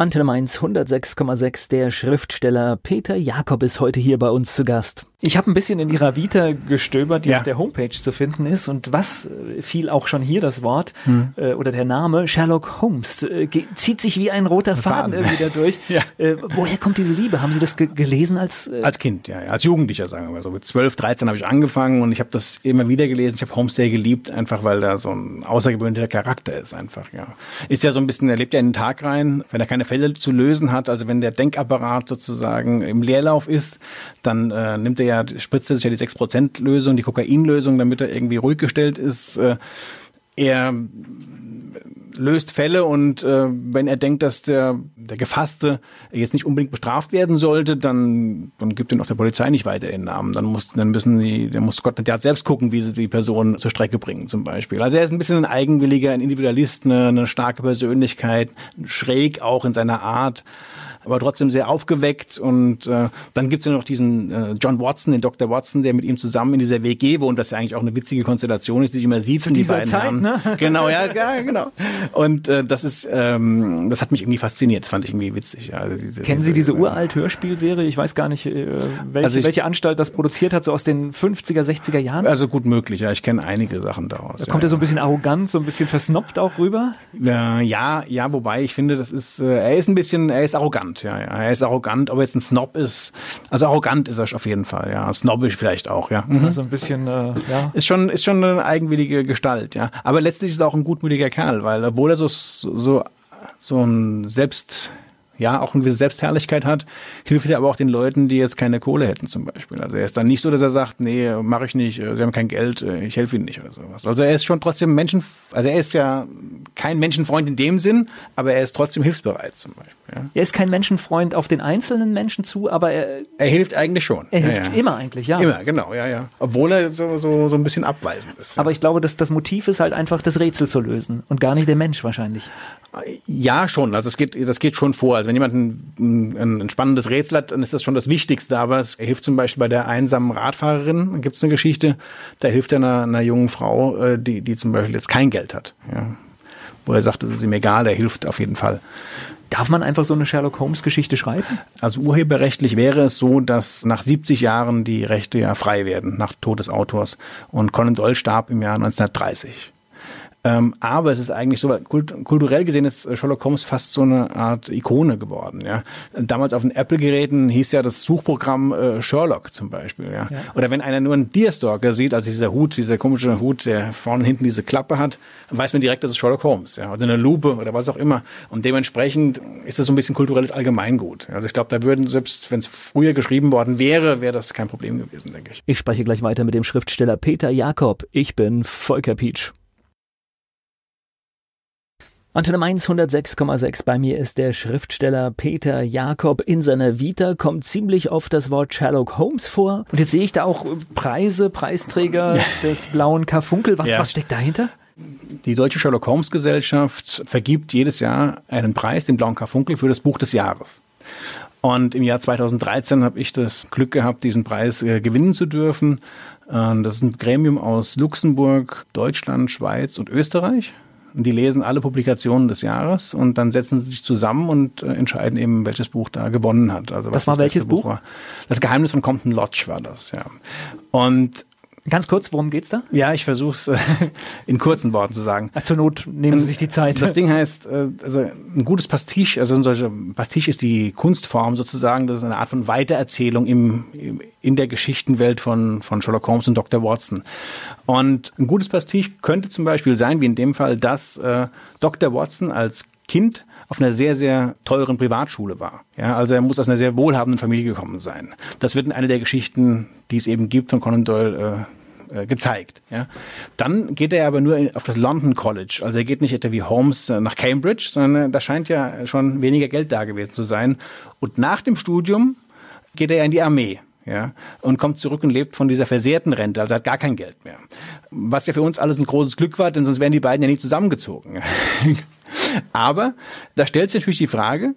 Antenne Mainz 106,6. Der Schriftsteller Peter Jakob ist heute hier bei uns zu Gast. Ich habe ein bisschen in ihrer Vita gestöbert, die ja. auf der Homepage zu finden ist. Und was äh, fiel auch schon hier das Wort hm. äh, oder der Name Sherlock Holmes äh, zieht sich wie ein roter Faden, Faden. irgendwie da durch. ja. äh, woher kommt diese Liebe? Haben Sie das gelesen als äh als Kind? Ja, ja, als Jugendlicher sagen wir mal so. Mit 12, 13 habe ich angefangen und ich habe das immer wieder gelesen. Ich habe Holmes sehr geliebt, einfach weil da so ein außergewöhnlicher Charakter ist einfach. Ja, ist ja so ein bisschen. Er lebt ja in den Tag rein, wenn er keine Fälle zu lösen hat. Also wenn der Denkapparat sozusagen im Leerlauf ist, dann äh, nimmt er ja, spritzt er sich ja die 6% Lösung, die Kokainlösung, damit er irgendwie ruhig gestellt ist. Äh, er löst Fälle und äh, wenn er denkt, dass der, der Gefasste jetzt nicht unbedingt bestraft werden sollte, dann, dann gibt er noch der Polizei nicht weiter den Namen. Dann muss, dann müssen die, dann muss Scotland Yard selbst gucken, wie sie die Person zur Strecke bringen, zum Beispiel. Also er ist ein bisschen ein eigenwilliger, ein Individualist, eine, eine starke Persönlichkeit, schräg auch in seiner Art aber trotzdem sehr aufgeweckt. Und äh, dann gibt es ja noch diesen äh, John Watson, den Dr. Watson, der mit ihm zusammen in dieser WG wohnt, was ja eigentlich auch eine witzige Konstellation ist, die sich immer sieht. Zu dieser die beiden Zeit, ne? Genau, ja, ja, genau. Und äh, das ist, ähm, das hat mich irgendwie fasziniert. Das fand ich irgendwie witzig. Ja, also diese, Kennen Sie diese uralt Hörspielserie? Ich weiß gar nicht, äh, welche, also ich, welche Anstalt das produziert hat, so aus den 50er, 60er Jahren? Also gut möglich, ja. Ich kenne einige Sachen daraus. Da kommt ja, er so ein bisschen arrogant, so ein bisschen versnoppt auch rüber? Ja, ja, ja, wobei ich finde, das ist, äh, er ist ein bisschen, er ist arrogant, ja, ja. Er ist arrogant, ob er jetzt ein Snob ist. Also arrogant ist er auf jeden Fall, ja. Snobbisch vielleicht auch, ja. Mhm. Also ein bisschen, äh, ja. Ist schon, ist schon eine eigenwillige Gestalt, ja. Aber letztlich ist er auch ein gutmütiger Kerl, weil obwohl er so, so, so ein Selbst, ja auch eine gewisse Selbstherrlichkeit hat, hilft er aber auch den Leuten, die jetzt keine Kohle hätten zum Beispiel. Also er ist dann nicht so, dass er sagt, nee, mache ich nicht, sie haben kein Geld, ich helfe ihnen nicht oder sowas. Also er ist schon trotzdem Menschen, also er ist ja kein Menschenfreund in dem Sinn, aber er ist trotzdem hilfsbereit zum Beispiel. Ja. Er ist kein Menschenfreund auf den einzelnen Menschen zu, aber er... Er hilft eigentlich schon. Er hilft ja, ja. immer eigentlich, ja. Immer, genau, ja, ja. Obwohl er so, so, so ein bisschen abweisend ist. Aber ich glaube, dass das Motiv ist halt einfach, das Rätsel zu lösen und gar nicht der Mensch wahrscheinlich. Ja, schon. Also es geht, das geht schon vor. Also wenn jemand ein, ein, spannendes Rätsel hat, dann ist das schon das Wichtigste. Aber es hilft zum Beispiel bei der einsamen Radfahrerin. Da gibt es eine Geschichte, da hilft er einer, einer jungen Frau, äh, die, die zum Beispiel jetzt kein Geld hat. Ja. Wo er sagt, das ist ihm egal, der hilft auf jeden Fall. Darf man einfach so eine Sherlock Holmes Geschichte schreiben? Also urheberrechtlich wäre es so, dass nach 70 Jahren die Rechte ja frei werden, nach Tod des Autors. Und Conan Doyle starb im Jahr 1930. Ähm, aber es ist eigentlich so, kult kulturell gesehen ist Sherlock Holmes fast so eine Art Ikone geworden. Ja. Damals auf den Apple-Geräten hieß ja das Suchprogramm äh, Sherlock zum Beispiel. Ja. ja. Oder wenn einer nur einen Deerstalker sieht, also dieser Hut, dieser komische Hut, der vorne und hinten diese Klappe hat, weiß man direkt, das ist Sherlock Holmes. Ja. Oder eine Lupe oder was auch immer. Und dementsprechend ist das so ein bisschen kulturelles Allgemeingut. Also ich glaube, da würden selbst, wenn es früher geschrieben worden wäre, wäre das kein Problem gewesen, denke ich. Ich spreche gleich weiter mit dem Schriftsteller Peter Jakob. Ich bin Volker Pietsch. Antenne Mainz 106,6. Bei mir ist der Schriftsteller Peter Jakob. In seiner Vita kommt ziemlich oft das Wort Sherlock Holmes vor. Und jetzt sehe ich da auch Preise, Preisträger ja. des blauen Karfunkel. Was, ja. was steckt dahinter? Die Deutsche Sherlock Holmes Gesellschaft vergibt jedes Jahr einen Preis, den blauen Karfunkel, für das Buch des Jahres. Und im Jahr 2013 habe ich das Glück gehabt, diesen Preis äh, gewinnen zu dürfen. Äh, das ist ein Gremium aus Luxemburg, Deutschland, Schweiz und Österreich. Und die lesen alle Publikationen des Jahres und dann setzen sie sich zusammen und äh, entscheiden eben, welches Buch da gewonnen hat. Also was, was war welches Buch? War. Das Geheimnis von Compton Lodge war das, ja. Und Ganz kurz, worum geht's da? Ja, ich versuche es äh, in kurzen Worten zu sagen. Ach, zur Not nehmen Sie sich die Zeit. Das Ding heißt, äh, also ein gutes Pastiche, also ein solcher Pastiche ist die Kunstform sozusagen, das ist eine Art von Weitererzählung im, in der Geschichtenwelt von, von Sherlock Holmes und Dr. Watson. Und ein gutes Pastiche könnte zum Beispiel sein, wie in dem Fall, dass äh, Dr. Watson als Kind auf einer sehr, sehr teuren Privatschule war. Ja, also er muss aus einer sehr wohlhabenden Familie gekommen sein. Das wird in einer der Geschichten, die es eben gibt, von Conan Doyle äh, äh, gezeigt. Ja. Dann geht er aber nur auf das London College. Also er geht nicht etwa wie Holmes äh, nach Cambridge, sondern da scheint ja schon weniger Geld da gewesen zu sein. Und nach dem Studium geht er in die Armee. Ja, und kommt zurück und lebt von dieser versehrten Rente, also hat gar kein Geld mehr. Was ja für uns alles ein großes Glück war, denn sonst wären die beiden ja nicht zusammengezogen. Aber da stellt sich natürlich die Frage,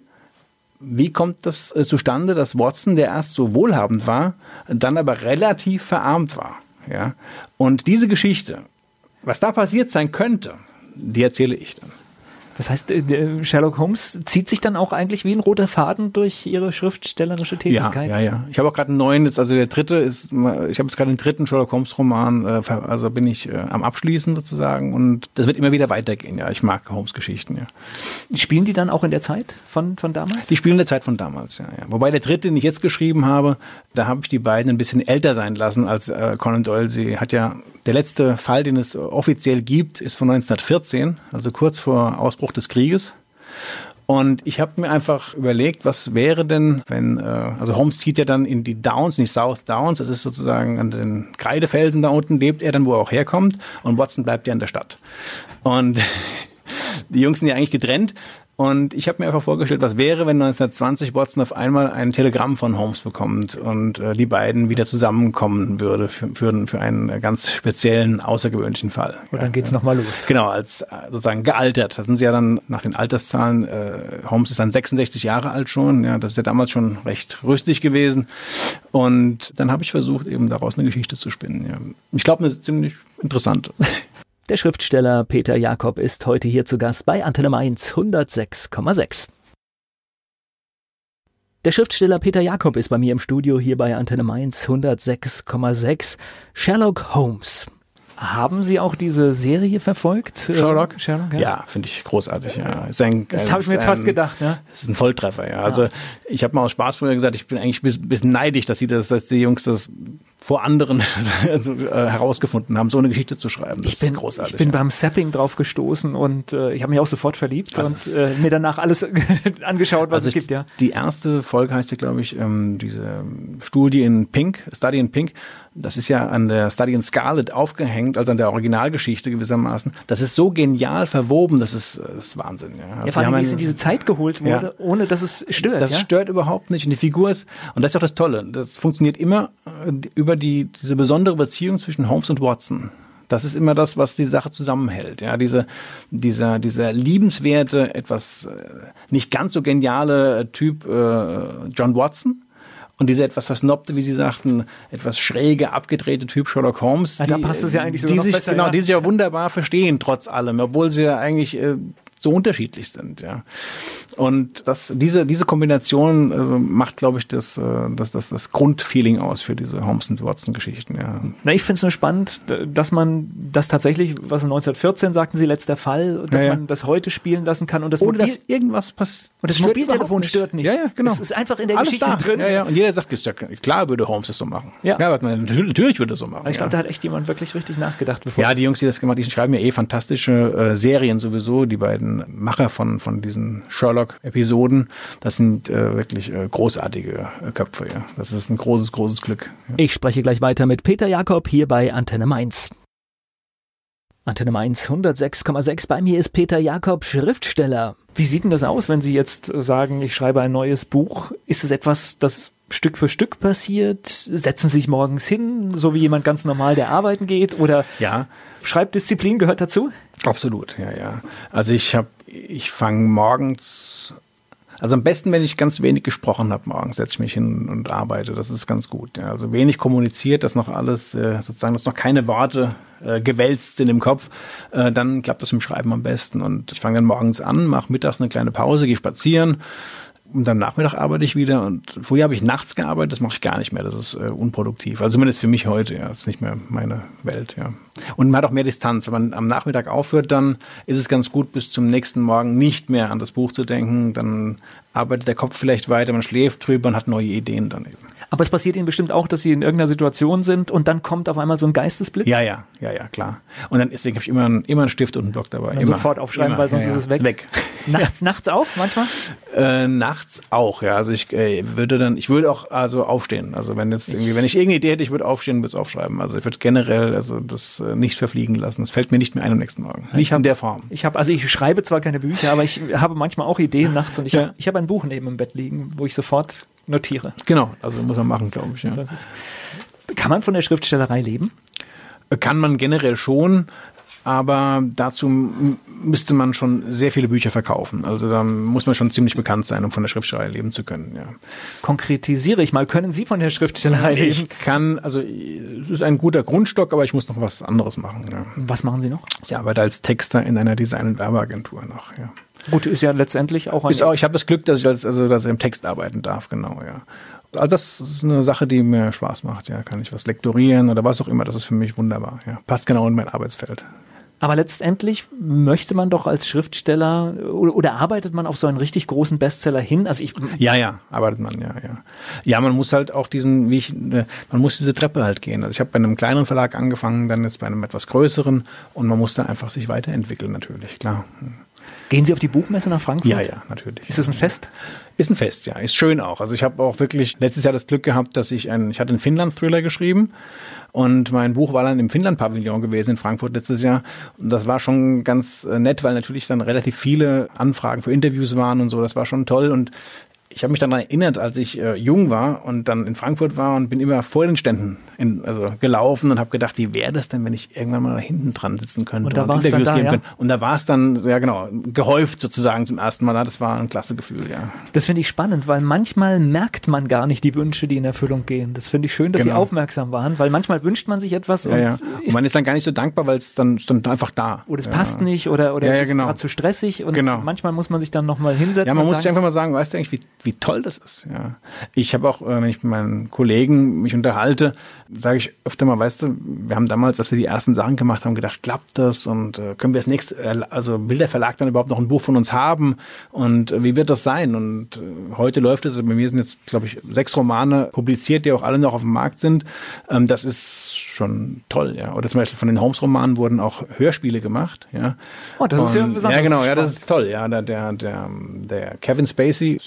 wie kommt das äh, zustande, dass Watson, der erst so wohlhabend war, dann aber relativ verarmt war? Ja? Und diese Geschichte, was da passiert sein könnte, die erzähle ich dann. Das heißt, äh, Sherlock Holmes zieht sich dann auch eigentlich wie ein roter Faden durch ihre schriftstellerische Tätigkeit. Ja, ja, ja. Ich habe auch gerade einen neuen, jetzt, also der dritte ist, ich habe jetzt gerade den dritten Sherlock Holmes Roman, äh, also bin ich äh, am Abschließen sozusagen und das wird immer wieder weitergehen. Ja, ich mag Holmes Geschichten. Ja. Spielen die dann auch in der Zeit von von damals? Die spielen in der Zeit von damals. Ja, ja. Wobei der dritte, den ich jetzt geschrieben habe, da habe ich die beiden ein bisschen älter sein lassen als äh, Conan Doyle. Sie hat ja der letzte Fall, den es offiziell gibt, ist von 1914, also kurz vor Ausbruch des Krieges. Und ich habe mir einfach überlegt, was wäre denn, wenn, äh, also Holmes zieht ja dann in die Downs, in die South Downs, das ist sozusagen an den Kreidefelsen da unten, lebt er dann, wo er auch herkommt, und Watson bleibt ja in der Stadt. Und die Jungs sind ja eigentlich getrennt und ich habe mir einfach vorgestellt, was wäre, wenn 1920 Watson auf einmal ein Telegramm von Holmes bekommt und äh, die beiden wieder zusammenkommen würde für, für, für einen ganz speziellen, außergewöhnlichen Fall. Und dann geht's ja. nochmal los. Genau, als äh, sozusagen gealtert. Da sind sie ja dann nach den Alterszahlen, äh, Holmes ist dann 66 Jahre alt schon, ja, das ist ja damals schon recht rüstig gewesen. Und dann habe ich versucht, eben daraus eine Geschichte zu spinnen. Ja. Ich glaube, eine ziemlich interessante. Der Schriftsteller Peter Jakob ist heute hier zu Gast bei Antenne Mainz 106,6. Der Schriftsteller Peter Jakob ist bei mir im Studio hier bei Antenne Mainz 106,6. Sherlock Holmes. Haben Sie auch diese Serie verfolgt? Sherlock? Sherlock ja, ja finde ich großartig. Ja. Ist ein, das habe ich mir jetzt ein, fast gedacht. Ja. Das ist ein Volltreffer. Ja. Also ich habe mal aus Spaß früher gesagt, ich bin eigentlich ein bisschen neidisch, dass sie das, dass die Jungs das vor anderen also, äh, herausgefunden haben, so eine Geschichte zu schreiben. Das ich bin, ist großartig. Ich bin ja. beim Sapping drauf gestoßen und äh, ich habe mich auch sofort verliebt das und äh, mir danach alles angeschaut, was also es gibt. Ja. Die erste Folge heißt ja, glaube ich, ähm, diese Studie in Pink, Study in Pink. Das ist ja an der Study in Scarlet aufgehängt, also an der Originalgeschichte gewissermaßen. Das ist so genial verwoben, das ist, das ist Wahnsinn. Ja, also ja vor allem, wie es in diese Zeit geholt wurde, ja, ohne dass es stört. Das ja? stört überhaupt nicht. Und die Figur ist, und das ist auch das Tolle, das funktioniert immer äh, über die, diese besondere Beziehung zwischen Holmes und Watson. Das ist immer das, was die Sache zusammenhält. Ja, diese, dieser, dieser liebenswerte, etwas äh, nicht ganz so geniale Typ äh, John Watson und dieser etwas versnobte, wie Sie sagten, etwas schräge, abgedrehte Typ Sherlock Holmes. Ja, die, da passt es ja eigentlich sogar die sich, besser, Genau, ja. die sich ja wunderbar verstehen, trotz allem, obwohl sie ja eigentlich äh, so unterschiedlich sind, ja. Und das, diese, diese Kombination also macht, glaube ich, das, äh, das, das, das Grundfeeling aus für diese Holmes und Watson-Geschichten, ja. Na, ich finde es nur spannend, dass man das tatsächlich, was 1914 sagten Sie, letzter Fall, dass ja, ja. man das heute spielen lassen kann und das Ohne, dass irgendwas passiert. Und das Mobiltelefon stört nicht. Ja, ja, genau. Es ist einfach in der Alles Geschichte da. drin. Ja, ja. Und jeder sagt, klar würde Holmes das so machen. Ja. ja natürlich würde er so machen. Ich glaube, da hat echt jemand wirklich richtig nachgedacht. Bevor ja, die Jungs, die das gemacht haben, die schreiben ja eh fantastische äh, Serien sowieso. Die beiden Macher von, von diesen Sherlock-Episoden, das sind äh, wirklich äh, großartige äh, Köpfe. Ja. Das ist ein großes, großes Glück. Ja. Ich spreche gleich weiter mit Peter Jakob hier bei Antenne Mainz. Antenne Mainz 106,6. Bei mir ist Peter Jakob, Schriftsteller. Wie sieht denn das aus, wenn Sie jetzt sagen, ich schreibe ein neues Buch? Ist es etwas, das Stück für Stück passiert? Setzen Sie sich morgens hin, so wie jemand ganz normal, der arbeiten geht? Oder ja. Schreibdisziplin gehört dazu? Absolut, ja, ja. Also ich habe, ich fange morgens also am besten, wenn ich ganz wenig gesprochen habe morgens, setze ich mich hin und arbeite. Das ist ganz gut. Ja. Also wenig kommuniziert, dass noch alles, äh, sozusagen, dass noch keine Worte äh, gewälzt sind im Kopf, äh, dann klappt das dem Schreiben am besten. Und ich fange dann morgens an, mache mittags eine kleine Pause, gehe spazieren und am Nachmittag arbeite ich wieder und vorher habe ich nachts gearbeitet, das mache ich gar nicht mehr, das ist äh, unproduktiv. Also zumindest für mich heute, ja, das ist nicht mehr meine Welt, ja. Und man hat auch mehr Distanz. Wenn man am Nachmittag aufhört, dann ist es ganz gut, bis zum nächsten Morgen nicht mehr an das Buch zu denken. Dann arbeitet der Kopf vielleicht weiter, man schläft drüber und hat neue Ideen dann eben. Aber es passiert Ihnen bestimmt auch, dass Sie in irgendeiner Situation sind und dann kommt auf einmal so ein Geistesblitz? Ja, ja, ja, ja, klar. Und dann deswegen habe ich immer, einen, immer einen Stift und einen Block dabei. Immer, sofort aufschreiben, immer, weil sonst ja, ist es weg. Weg. Nachts, nachts auch manchmal? Äh, nachts auch, ja. Also ich äh, würde dann, ich würde auch also aufstehen. Also wenn jetzt irgendwie, wenn ich irgendeine Idee hätte, ich würde aufstehen und würde es aufschreiben. Also ich würde generell also das äh, nicht verfliegen lassen. Das fällt mir nicht mehr ein am nächsten Morgen. Nicht hab, in der Form. Ich habe, also ich schreibe zwar keine Bücher, aber ich habe manchmal auch Ideen nachts und ich ja. habe ich hab ein Buch neben dem Bett liegen, wo ich sofort notiere. Genau, also muss man machen, glaube ich. Ja. Ist, kann man von der Schriftstellerei leben? Kann man generell schon, aber dazu müsste man schon sehr viele Bücher verkaufen. Also da muss man schon ziemlich bekannt sein, um von der Schriftstellerei leben zu können. Ja. Konkretisiere ich mal, können Sie von der Schriftstellerei leben? Ich kann, also es ist ein guter Grundstock, aber ich muss noch was anderes machen. Ja. Was machen Sie noch? Ich arbeite als Texter in einer Design- und Werbeagentur noch. Ja. Gut, ist ja letztendlich auch ein. Ist auch, ich habe das Glück, dass ich als, also dass ich im Text arbeiten darf, genau, ja. Also das ist eine Sache, die mir Spaß macht, ja. Kann ich was lektorieren oder was auch immer, das ist für mich wunderbar, ja. Passt genau in mein Arbeitsfeld. Aber letztendlich möchte man doch als Schriftsteller oder, oder, arbeitet man auf so einen richtig großen Bestseller hin? Also ich ja, ja, arbeitet man, ja, ja. Ja, man muss halt auch diesen, wie ich, man muss diese Treppe halt gehen. Also ich habe bei einem kleineren Verlag angefangen, dann jetzt bei einem etwas größeren und man muss da einfach sich weiterentwickeln natürlich, klar. Gehen Sie auf die Buchmesse nach Frankfurt? Ja, ja, natürlich. Ist es ein Fest? Ist ein Fest, ja. Ist schön auch. Also ich habe auch wirklich letztes Jahr das Glück gehabt, dass ich ein, ich hatte einen Finnland-Thriller geschrieben und mein Buch war dann im Finnland-Pavillon gewesen in Frankfurt letztes Jahr. Und das war schon ganz äh, nett, weil natürlich dann relativ viele Anfragen für Interviews waren und so. Das war schon toll. Und ich habe mich daran erinnert, als ich äh, jung war und dann in Frankfurt war und bin immer vor den Ständen in, also gelaufen und habe gedacht, wie wäre das denn, wenn ich irgendwann mal da hinten dran sitzen könnte und, da und Interviews da, geben ja? könnte. Und da war es dann, ja genau, gehäuft sozusagen zum ersten Mal. Das war ein klasse Gefühl, ja. Das finde ich spannend, weil manchmal merkt man gar nicht die Wünsche, die in Erfüllung gehen. Das finde ich schön, dass genau. Sie aufmerksam waren, weil manchmal wünscht man sich etwas ja, und, ja. und man ist dann gar nicht so dankbar, weil es dann, dann einfach da. Oder es passt nicht oder, oder es ist genau. gerade zu stressig und genau. manchmal muss man sich dann nochmal hinsetzen. Ja, man muss sagen, sich einfach mal sagen, weißt du eigentlich, wie, wie toll das ist. Ja. Ich habe auch, äh, wenn ich mit meinen Kollegen mich unterhalte, sage ich öfter mal, weißt du, wir haben damals, als wir die ersten Sachen gemacht haben, gedacht, klappt das und äh, können wir das nächste, äh, also will der Verlag dann überhaupt noch ein Buch von uns haben und wie wird das sein? Und heute läuft es, bei mir sind jetzt, glaube ich, sechs Romane publiziert, die auch alle noch auf dem Markt sind. Ähm, das ist schon toll, ja. Oder zum Beispiel von den Holmes-Romanen wurden auch Hörspiele gemacht, ja. Oh, das und, ist ja besonders Ja, genau, ja, das ist toll, ja. Der, der, der, der Kevin Spacey,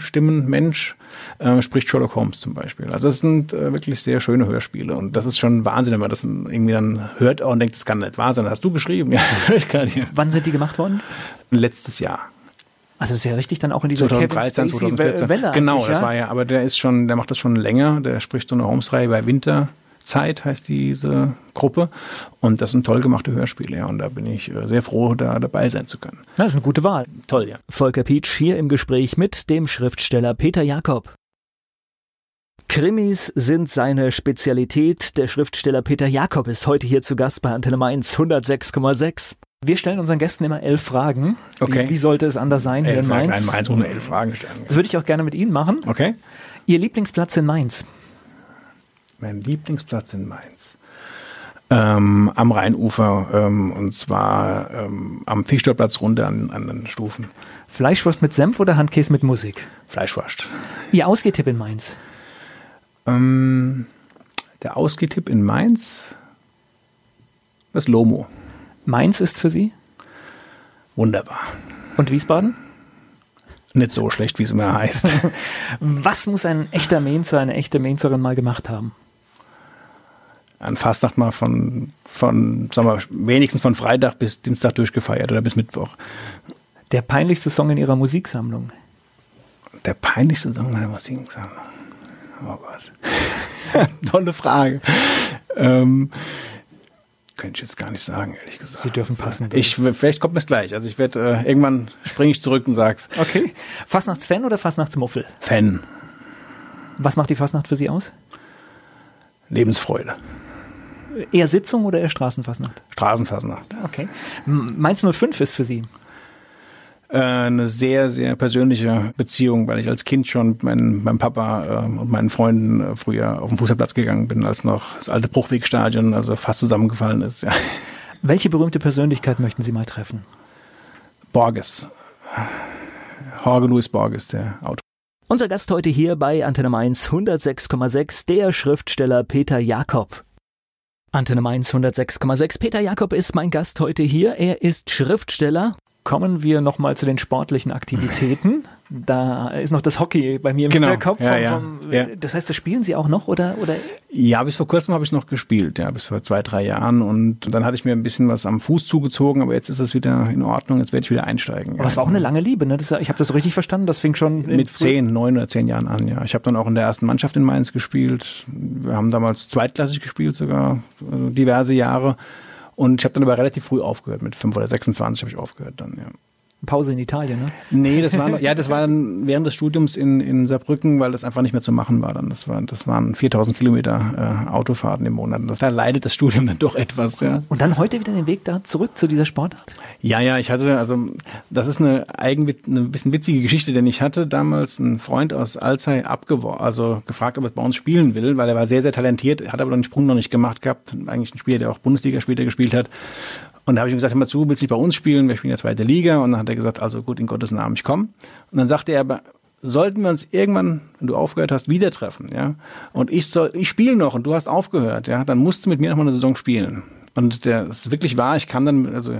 Synchronstimmenmensch, äh, spricht Sherlock Holmes zum Beispiel. Also das sind äh, wirklich sehr schöne Hörspiele und das ist schon Wahnsinn, wenn man das irgendwie dann hört und denkt, das kann nicht wahr sein. Hast du geschrieben? Ja, ich kann nicht. Wann sind die gemacht worden? Letztes Jahr. Also das ist ja richtig dann auch in dieser 2013, Kevin Spacey 2014. Welle Genau, das ja? war ja, aber der ist schon, der macht das schon länger. Der spricht so eine Holmes-Reihe bei Winterzeit, heißt diese Gruppe. Und das sind toll gemachte Hörspiele, ja. Und da bin ich äh, sehr froh, da dabei sein zu können. Das ist eine gute Wahl. Toll, ja. Volker Pietsch hier im Gespräch mit dem Schriftsteller Peter Jakob. Krimis sind seine Spezialität. Der Schriftsteller Peter Jakob ist heute hier zu Gast bei Antenne Mainz 106,6. Wir stellen unseren Gästen immer elf Fragen. Okay. Wie, wie sollte es anders sein hier Elf in Mainz? Fragen, Mainz ohne elf Fragen stellen. Das würde ich auch gerne mit Ihnen machen. Okay. Ihr Lieblingsplatz in Mainz? Mein Lieblingsplatz in Mainz. Ähm, am Rheinufer ähm, und zwar ähm, am Fischtorplatz runter an, an den Stufen. Fleischwurst mit Senf oder Handkäse mit Musik? Fleischwurst. Ihr Ausgehtipp in Mainz? Ähm, der Ausgehtipp in Mainz, das Lomo. Mainz ist für Sie? Wunderbar. Und Wiesbaden? Nicht so schlecht, wie es immer heißt. Was muss ein echter Mainzer, eine echte Mainzerin mal gemacht haben? An Fastnacht mal von, von, sagen wir, wenigstens von Freitag bis Dienstag durchgefeiert oder bis Mittwoch. Der peinlichste Song in Ihrer Musiksammlung? Der peinlichste Song meiner Musiksammlung? Oh Gott. Tolle Frage. Ähm, könnte ich jetzt gar nicht sagen, ehrlich gesagt. Sie dürfen passen. Ich, vielleicht kommt mir es gleich. Also ich werde äh, irgendwann springe ich zurück und sag's. Okay. Fastnachtsfan oder Fastnachtsmuffel? Fan. Was macht die Fastnacht für Sie aus? Lebensfreude. Eher Sitzung oder eher Straßenfastnacht? Straßenfastnacht. Okay. Mainz 05 ist für Sie? Äh, eine sehr, sehr persönliche Beziehung, weil ich als Kind schon mit meinem, meinem Papa äh, und meinen Freunden äh, früher auf den Fußballplatz gegangen bin, als noch das alte Bruchwegstadion also fast zusammengefallen ist. Ja. Welche berühmte Persönlichkeit möchten Sie mal treffen? Borges. Jorge Luis Borges, der Autor. Unser Gast heute hier bei Antenne Mainz 106,6, der Schriftsteller Peter Jakob. Antenne Mainz 106,6. Peter Jakob ist mein Gast heute hier. Er ist Schriftsteller kommen wir nochmal zu den sportlichen Aktivitäten. Da ist noch das Hockey bei mir im genau. Hinterkopf. Ja, ja. Ja. Das heißt, das spielen Sie auch noch oder? oder? Ja, bis vor kurzem habe ich noch gespielt, ja, bis vor zwei, drei Jahren. Und dann hatte ich mir ein bisschen was am Fuß zugezogen, aber jetzt ist es wieder in Ordnung, jetzt werde ich wieder einsteigen. Aber es war auch eine lange Liebe, ne? Das, ich habe das so richtig verstanden, das fing schon mit zehn, neun oder zehn Jahren an, ja. Ich habe dann auch in der ersten Mannschaft in Mainz gespielt. Wir haben damals zweitklassig gespielt, sogar also diverse Jahre. Und ich habe dann aber relativ früh aufgehört, mit fünf oder 26 habe ich aufgehört dann, ja. Pause in Italien, ne? Nee, das war noch, ja, das war dann während des Studiums in, in Saarbrücken, weil das einfach nicht mehr zu machen war dann. Das, war, das waren 4000 Kilometer äh, Autofahrten im Monat. Das, da leidet das Studium dann doch etwas, ja. Und dann heute wieder den Weg da zurück zu dieser Sportart? Ja, ja, ich hatte, also das ist eine eigen, eine bisschen witzige Geschichte, denn ich hatte damals einen Freund aus Alzey abgeworfen, also gefragt, ob er bei uns spielen will, weil er war sehr, sehr talentiert, hat aber den Sprung noch nicht gemacht gehabt. Eigentlich ein Spieler, der auch Bundesliga später gespielt hat. Und da habe ich ihm gesagt, hör mal zu, willst du nicht bei uns spielen? Wir spielen ja zweite Liga. Und dann hat er gesagt, also gut, in Gottes Namen, ich komme. Und dann sagte er aber, sollten wir uns irgendwann, wenn du aufgehört hast, wieder treffen, ja, und ich soll, ich spiele noch und du hast aufgehört, ja, dann musst du mit mir noch mal eine Saison spielen. Und der ist wirklich wahr, ich kam dann also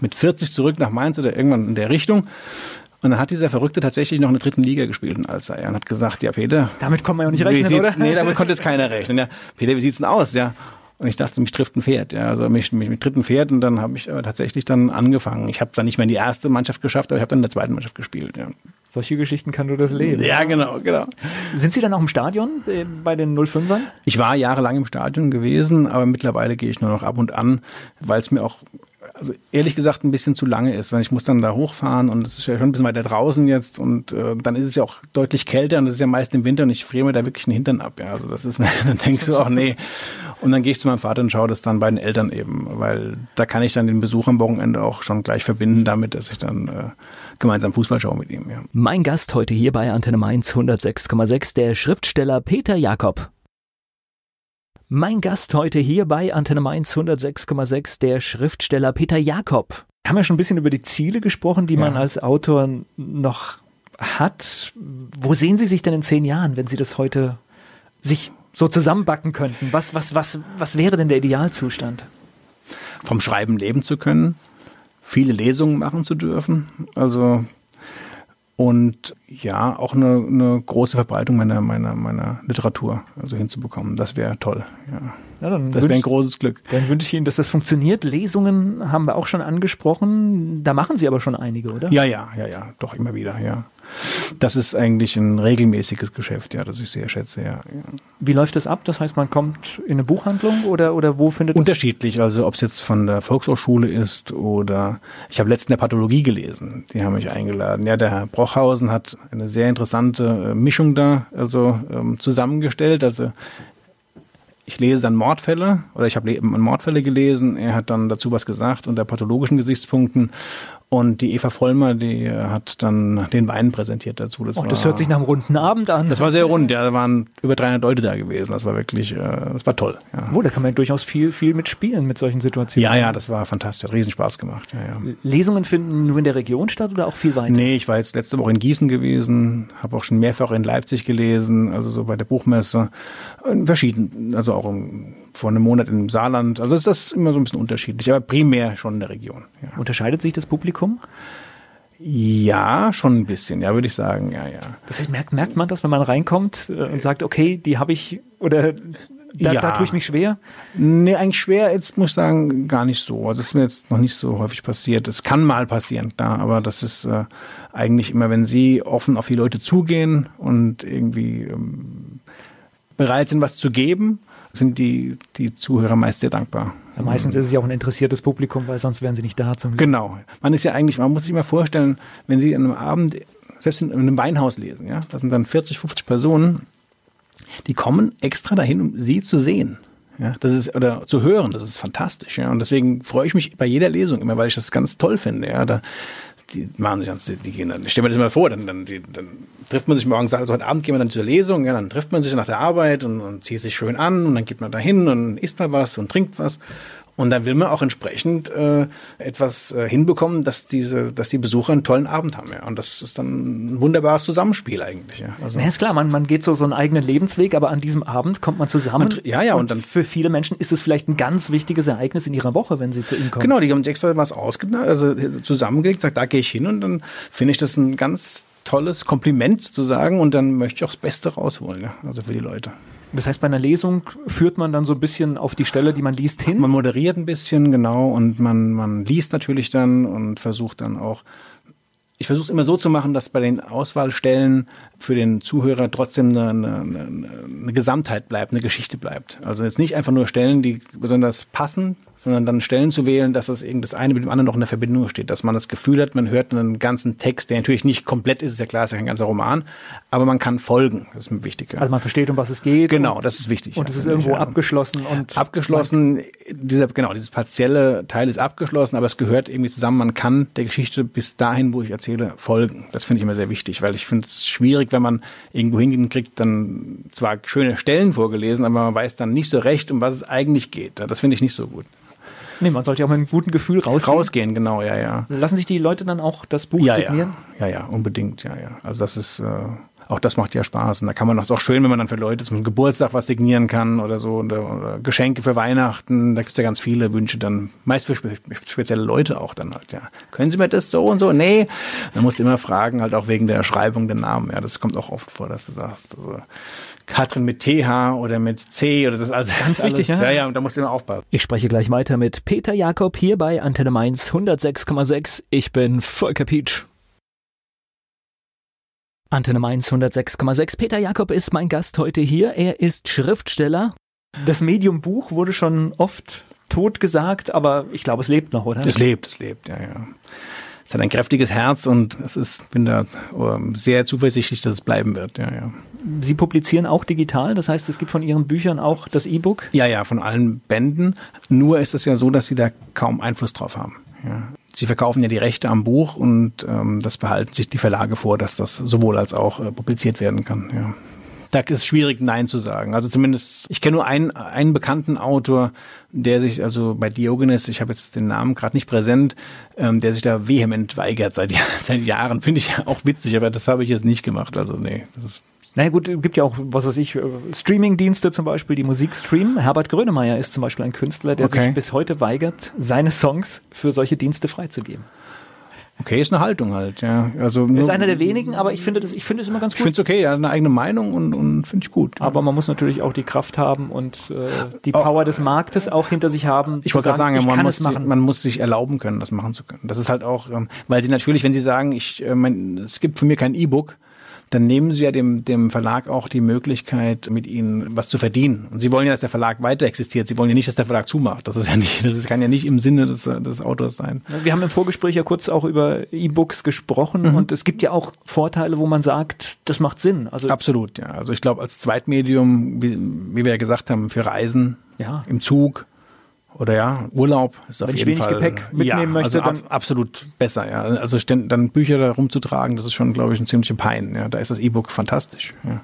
mit 40 zurück nach Mainz oder irgendwann in der Richtung. Und dann hat dieser Verrückte tatsächlich noch in der dritten Liga gespielt in Alzey und hat gesagt, ja Peter. Damit kann man ja nicht rechnen, oder? Nee, damit konnte jetzt keiner rechnen. Ja, Peter, wie sieht's denn aus? Ja, und ich dachte, mich trifft ein Pferd, ja, also mich, mich, mich trifft ein Pferd und dann habe ich äh, tatsächlich dann angefangen. Ich habe dann nicht mehr in die erste Mannschaft geschafft, aber ich habe dann in der zweiten Mannschaft gespielt, ja. Solche Geschichten kann du das leben. Ja, genau, genau. Sind Sie dann auch im Stadion äh, bei den 05ern? Ich war jahrelang im Stadion gewesen, aber mittlerweile gehe ich nur noch ab und an, weil es mir auch also ehrlich gesagt ein bisschen zu lange ist, weil ich muss dann da hochfahren und es ist ja schon ein bisschen weiter draußen jetzt und äh, dann ist es ja auch deutlich kälter und das ist ja meist im Winter und ich friere mir da wirklich den Hintern ab. Ja, also das ist, dann denkst du auch, nee. Und dann gehe ich zu meinem Vater und schaue das dann bei den Eltern eben, weil da kann ich dann den Besuch am Wochenende auch schon gleich verbinden damit, dass ich dann äh, gemeinsam Fußball schaue mit ihm. Ja. Mein Gast heute hier bei Antenne Mainz 106,6, der Schriftsteller Peter Jakob. Mein Gast heute hier bei Antenne Mainz 106,6, der Schriftsteller Peter Jakob. Wir haben ja schon ein bisschen über die Ziele gesprochen, die ja. man als Autor noch hat. Wo sehen Sie sich denn in zehn Jahren, wenn Sie das heute sich so zusammenbacken könnten? Was, was, was, was wäre denn der Idealzustand? Vom Schreiben leben zu können, viele Lesungen machen zu dürfen. Also und ja, auch eine, eine große Verbreitung meiner, meiner, meiner Literatur also hinzubekommen. Das wäre toll. Ja. Ja, das wäre ein großes Glück. Dann wünsche ich Ihnen, dass das funktioniert. Lesungen haben wir auch schon angesprochen. Da machen Sie aber schon einige, oder? Ja, ja, ja, ja, doch immer wieder, ja. Das ist eigentlich ein regelmäßiges Geschäft, ja, das ich sehr schätze, ja. Wie läuft das ab? Das heißt, man kommt in eine Buchhandlung oder, oder wo findet Unterschiedlich, also ob es jetzt von der Volkshochschule ist oder ich habe letztens der Pathologie gelesen, die haben mich eingeladen. Ja, der Herr Brochhausen hat eine sehr interessante äh, Mischung da also ähm, zusammengestellt. Also ich lese dann Mordfälle oder ich habe Mordfälle gelesen. Er hat dann dazu was gesagt unter pathologischen Gesichtspunkten und die Eva Vollmer, die äh, hat dann den Wein präsentiert dazu. Das, oh, das war, hört sich nach einem runden Abend an. Das war sehr rund, ja. Da waren über 300 Leute da gewesen. Das war wirklich, äh, das war toll. Ja. Oh, da kann man ja durchaus viel, viel mitspielen mit solchen Situationen. Ja, ja, das war fantastisch. Hat riesen Spaß gemacht. Ja, ja. Lesungen finden nur in der Region statt oder auch viel weiter? Nee, ich war jetzt letzte Woche in Gießen gewesen, habe auch schon mehrfach in Leipzig gelesen, also so bei der Buchmesse. In verschiedenen, also auch im vor einem Monat im Saarland. Also ist das immer so ein bisschen unterschiedlich, aber primär schon in der Region. Ja. Unterscheidet sich das Publikum? Ja, schon ein bisschen, ja, würde ich sagen, ja, ja. Das heißt, merkt, merkt man das, wenn man reinkommt äh, und sagt, okay, die habe ich oder Da, ja. da tue ich mich schwer? Nee, eigentlich schwer, jetzt muss ich sagen, gar nicht so. Also es ist mir jetzt noch nicht so häufig passiert. Es kann mal passieren, da, aber das ist äh, eigentlich immer, wenn Sie offen auf die Leute zugehen und irgendwie ähm, bereit sind, was zu geben, sind die, die Zuhörer meist sehr dankbar. Ja, meistens ist es ja auch ein interessiertes Publikum, weil sonst wären sie nicht da zum Genau. Man ist ja eigentlich, man muss sich mal vorstellen, wenn Sie an einem Abend, selbst in einem Weinhaus lesen, ja, das sind dann 40, 50 Personen, die kommen extra dahin, um Sie zu sehen. Ja, das ist, oder zu hören, das ist fantastisch, ja. Und deswegen freue ich mich bei jeder Lesung immer, weil ich das ganz toll finde, ja. Da, die machen sich ganz, die gehen dann, ich stelle mir das immer vor, dann, dann, die, dann trifft man sich morgens, also heute Abend gehen wir dann zur Lesung, ja, dann trifft man sich nach der Arbeit und, und zieht sich schön an und dann geht man da hin und isst mal was und trinkt was. Und dann will man auch entsprechend äh, etwas äh, hinbekommen, dass diese, dass die Besucher einen tollen Abend haben. Ja. Und das ist dann ein wunderbares Zusammenspiel eigentlich. Ja. Also ja, ist klar, man, man geht so so einen eigenen Lebensweg, aber an diesem Abend kommt man zusammen. Man, ja, ja. Und, und, dann für viele Menschen ist es vielleicht ein ganz wichtiges Ereignis in ihrer Woche, wenn sie zu ihnen kommen. Genau, die haben sich extra was ausgedacht, also zusammengelegt, sagt, da gehe ich hin und dann finde ich das ein ganz tolles Kompliment zu sagen und dann möchte ich auch das Beste rausholen, ja, also für die Leute. Das heißt, bei einer Lesung führt man dann so ein bisschen auf die Stelle, die man liest, hin? Man moderiert ein bisschen, genau, und man, man liest natürlich dann und versucht dann auch ich versuche es immer so zu machen, dass bei den Auswahlstellen für den Zuhörer trotzdem eine, eine, eine, Gesamtheit bleibt, eine Geschichte bleibt. Also jetzt nicht einfach nur Stellen, die besonders passen, sondern dann Stellen zu wählen, dass das das eine mit dem anderen noch in der Verbindung steht, dass man das Gefühl hat, man hört einen ganzen Text, der natürlich nicht komplett ist, ist ja klar, ist ja kein ganzer Roman, aber man kann folgen, das ist mir wichtig. Also man versteht, um was es geht. Genau, das ist wichtig. Und es ist irgendwo ja. abgeschlossen und abgeschlossen, dieser genau, dieses partielle Teil ist abgeschlossen, aber es gehört irgendwie zusammen, man kann der Geschichte bis dahin, wo ich erzähle, folgen. Das finde ich immer sehr wichtig, weil ich finde es schwierig, wenn man irgendwo hinkriegt, dann zwar schöne Stellen vorgelesen, aber man weiß dann nicht so recht, um was es eigentlich geht. Das finde ich nicht so gut. Nee, man sollte ja auch mit einem guten Gefühl rausgehen. Rausgehen, genau, ja, ja. Lassen sich die Leute dann auch das Buch ja, signieren? Ja. ja, ja, unbedingt, ja, ja. Also das ist, äh, auch das macht ja Spaß. Und da kann man auch, auch schön, wenn man dann für Leute zum Geburtstag was signieren kann oder so, oder, oder Geschenke für Weihnachten. Da gibt's ja ganz viele Wünsche dann, meist für spe spezielle Leute auch dann halt, ja. Können Sie mir das so und so? Nee. Dann musst du immer fragen, halt auch wegen der Schreibung der Namen. Ja, das kommt auch oft vor, dass du sagst, also, Katrin mit TH oder mit C oder das alles. Ganz alles, wichtig, ja. Ja, ja, und da musst du immer aufpassen. Ich spreche gleich weiter mit Peter Jakob hier bei Antenne Mainz 106,6. Ich bin Volker Pietsch. Antenne Mainz 106,6. Peter Jakob ist mein Gast heute hier. Er ist Schriftsteller. Das Medium Buch wurde schon oft tot gesagt, aber ich glaube, es lebt noch, oder? Es lebt, es lebt, ja, ja es hat ein kräftiges Herz und es ist, bin da ähm, sehr zuversichtlich, dass es bleiben wird. Ja, ja. Sie publizieren auch digital, das heißt, es gibt von Ihren Büchern auch das E-Book? Ja, ja, von allen Bänden. Nur ist es ja so, dass Sie da kaum Einfluss drauf haben. Ja. Sie verkaufen ja die Rechte am Buch und ähm, das behalten sich die Verlage vor, dass das sowohl als auch äh, publiziert werden kann. Ja da ist es schwierig, Nein zu sagen. Also zumindest, ich kenne nur einen, einen bekannten Autor, der sich, also bei Diogenes, ich habe jetzt den Namen gerade nicht präsent, ähm, der sich da vehement weigert seit, seit Jahren. Finde ich auch witzig, aber das habe ich jetzt nicht gemacht. Also nee, das naja gut, gibt ja auch, was weiß ich, äh, Streaming-Dienste zum Beispiel, die Musik streamen. Herbert Grönemeyer ist zum Beispiel ein Künstler, der okay. sich bis heute weigert, seine Songs für solche Dienste freizugeben. Okay, ist eine Haltung halt, ja. Also ist einer der wenigen, aber ich finde das, ich finde es immer ganz gut. Ich finde es okay, er hat eine eigene Meinung und, und finde ich gut. Aber man muss natürlich auch die Kraft haben und äh, die Power oh, des Marktes auch hinter sich haben. Ich wollte gerade sagen, sagen man, muss sich, man muss sich erlauben können, das machen zu können. Das ist halt auch, ähm, weil sie natürlich, wenn sie sagen, ich, äh, mein, es gibt für mir kein E-Book, dann nehmen Sie ja dem, dem Verlag auch die Möglichkeit, mit Ihnen was zu verdienen. Und Sie wollen ja, dass der Verlag weiter existiert. Sie wollen ja nicht, dass der Verlag zumacht. Das ist ja nicht, das kann ja nicht im Sinne des, des Autors sein. Wir haben im Vorgespräch ja kurz auch über E-Books gesprochen mhm. und es gibt ja auch Vorteile, wo man sagt, das macht Sinn. Also Absolut, ja. Also ich glaube, als Zweitmedium, wie, wie wir ja gesagt haben, für Reisen, ja. im Zug, oder ja, Urlaub ist auf Wenn jeden ich wenig Fall, Gepäck mitnehmen ja, möchte, also dann absolut besser, ja. Also dann Bücher da rumzutragen, das ist schon, glaube ich, ein ziemlicher Pein. Ja, da ist das E-Book fantastisch. Ja.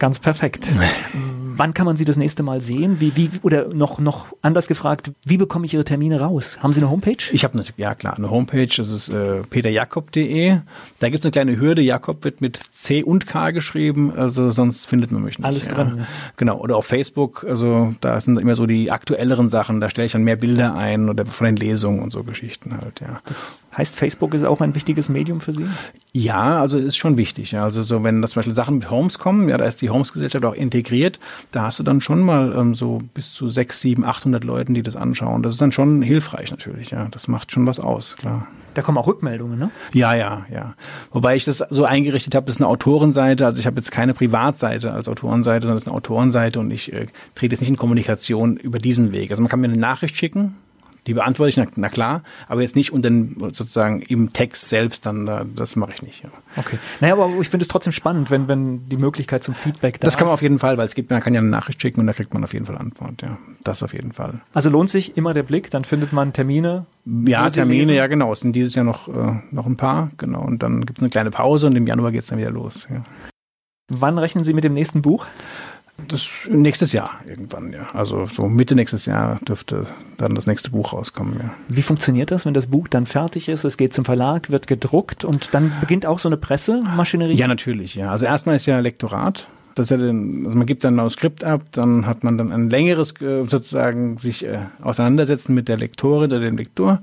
Ganz perfekt. Wann kann man Sie das nächste Mal sehen? Wie, wie, oder noch, noch anders gefragt, wie bekomme ich Ihre Termine raus? Haben Sie eine Homepage? Ich habe eine, ja klar, eine Homepage. Das ist äh, peterjakob.de. Da gibt es eine kleine Hürde. Jakob wird mit C und K geschrieben, also sonst findet man mich nicht. Alles ja. drin. Ja. Genau. Oder auf Facebook. Also da sind immer so die aktuelleren Sachen. Da stelle ich dann mehr Bilder ein oder von den Lesungen und so Geschichten halt. Ja. Das heißt, Facebook ist auch ein wichtiges Medium für Sie? Ja, also ist schon wichtig. Ja. Also so wenn das zum Beispiel Sachen mit Homes kommen, ja, da ist die Holmes-Gesellschaft auch integriert. Da hast du dann schon mal ähm, so bis zu sechs, sieben, achthundert Leuten, die das anschauen. Das ist dann schon hilfreich natürlich. Ja, das macht schon was aus, klar. Da kommen auch Rückmeldungen, ne? Ja, ja, ja. Wobei ich das so eingerichtet habe, das ist eine Autorenseite. Also ich habe jetzt keine Privatseite als Autorenseite, sondern es ist eine Autorenseite und ich äh, trete jetzt nicht in Kommunikation über diesen Weg. Also man kann mir eine Nachricht schicken, die beantworte ich, na, na, klar, aber jetzt nicht unter sozusagen im Text selbst, dann das mache ich nicht. Ja. Okay. Naja, aber ich finde es trotzdem spannend, wenn, wenn die Möglichkeit zum Feedback da Das kann man auf jeden Fall, weil es gibt, man kann ja eine Nachricht schicken und da kriegt man auf jeden Fall Antwort, ja. Das auf jeden Fall. Also lohnt sich immer der Blick, dann findet man Termine. Ja, Termine, ja genau. Es sind dieses Jahr noch, äh, noch ein paar, genau. Und dann gibt es eine kleine Pause und im Januar geht es dann wieder los. Ja. Wann rechnen Sie mit dem nächsten Buch? Das nächstes Jahr irgendwann, ja. Also so Mitte nächstes Jahr dürfte dann das nächste Buch rauskommen, ja. Wie funktioniert das, wenn das Buch dann fertig ist, es geht zum Verlag, wird gedruckt und dann beginnt auch so eine Pressemaschinerie? Ja, natürlich, ja. Also erstmal ist ja Lektorat. Das ist ja den, also man gibt dann ein Skript ab, dann hat man dann ein längeres äh, sozusagen sich äh, auseinandersetzen mit der Lektorin oder dem Lektor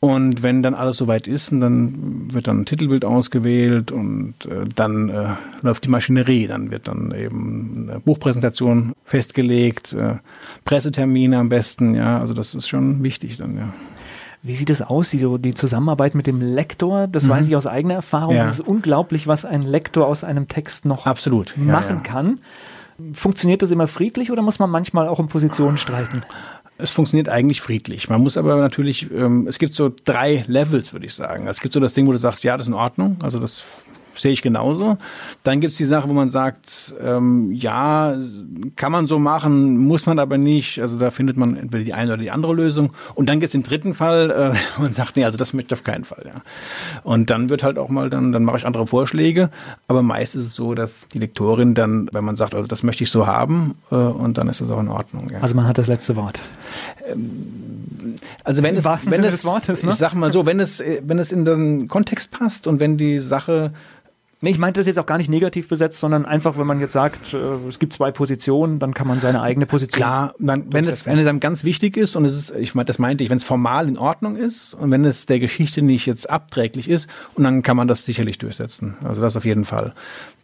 und wenn dann alles soweit ist, dann wird dann ein Titelbild ausgewählt und äh, dann äh, läuft die Maschinerie. Dann wird dann eben eine Buchpräsentation festgelegt, äh, Pressetermine am besten, ja. Also das ist schon wichtig dann, ja. Wie sieht es aus, die, so die Zusammenarbeit mit dem Lektor? Das mhm. weiß ich aus eigener Erfahrung. Ja. Es ist unglaublich, was ein Lektor aus einem Text noch Absolut. machen ja, ja. kann. Funktioniert das immer friedlich oder muss man manchmal auch um Positionen streiten? Es funktioniert eigentlich friedlich. Man muss aber natürlich, ähm, es gibt so drei Levels, würde ich sagen. Es gibt so das Ding, wo du sagst, ja, das ist in Ordnung. Also das sehe ich genauso. Dann gibt's die Sache, wo man sagt, ähm, ja, kann man so machen, muss man aber nicht. Also da findet man entweder die eine oder die andere Lösung. Und dann gibt's den dritten Fall, äh, wo man sagt, nee, also das möchte ich auf keinen Fall. Ja. Und dann wird halt auch mal, dann, dann mache ich andere Vorschläge. Aber meist ist es so, dass die Lektorin dann, wenn man sagt, also das möchte ich so haben, äh, und dann ist es auch in Ordnung. Ja. Also man hat das letzte Wort. Ähm, also wenn es, wenn es, Wortes, ne? ich sag mal so, wenn es, wenn es in den Kontext passt und wenn die Sache Nee, ich meinte das jetzt auch gar nicht negativ besetzt, sondern einfach, wenn man jetzt sagt, äh, es gibt zwei Positionen, dann kann man seine eigene Position. Klar, dann, wenn es, wenn es einem ganz wichtig ist und es ist, ich meine, das meinte ich, wenn es formal in Ordnung ist und wenn es der Geschichte nicht jetzt abträglich ist, und dann kann man das sicherlich durchsetzen. Also das auf jeden Fall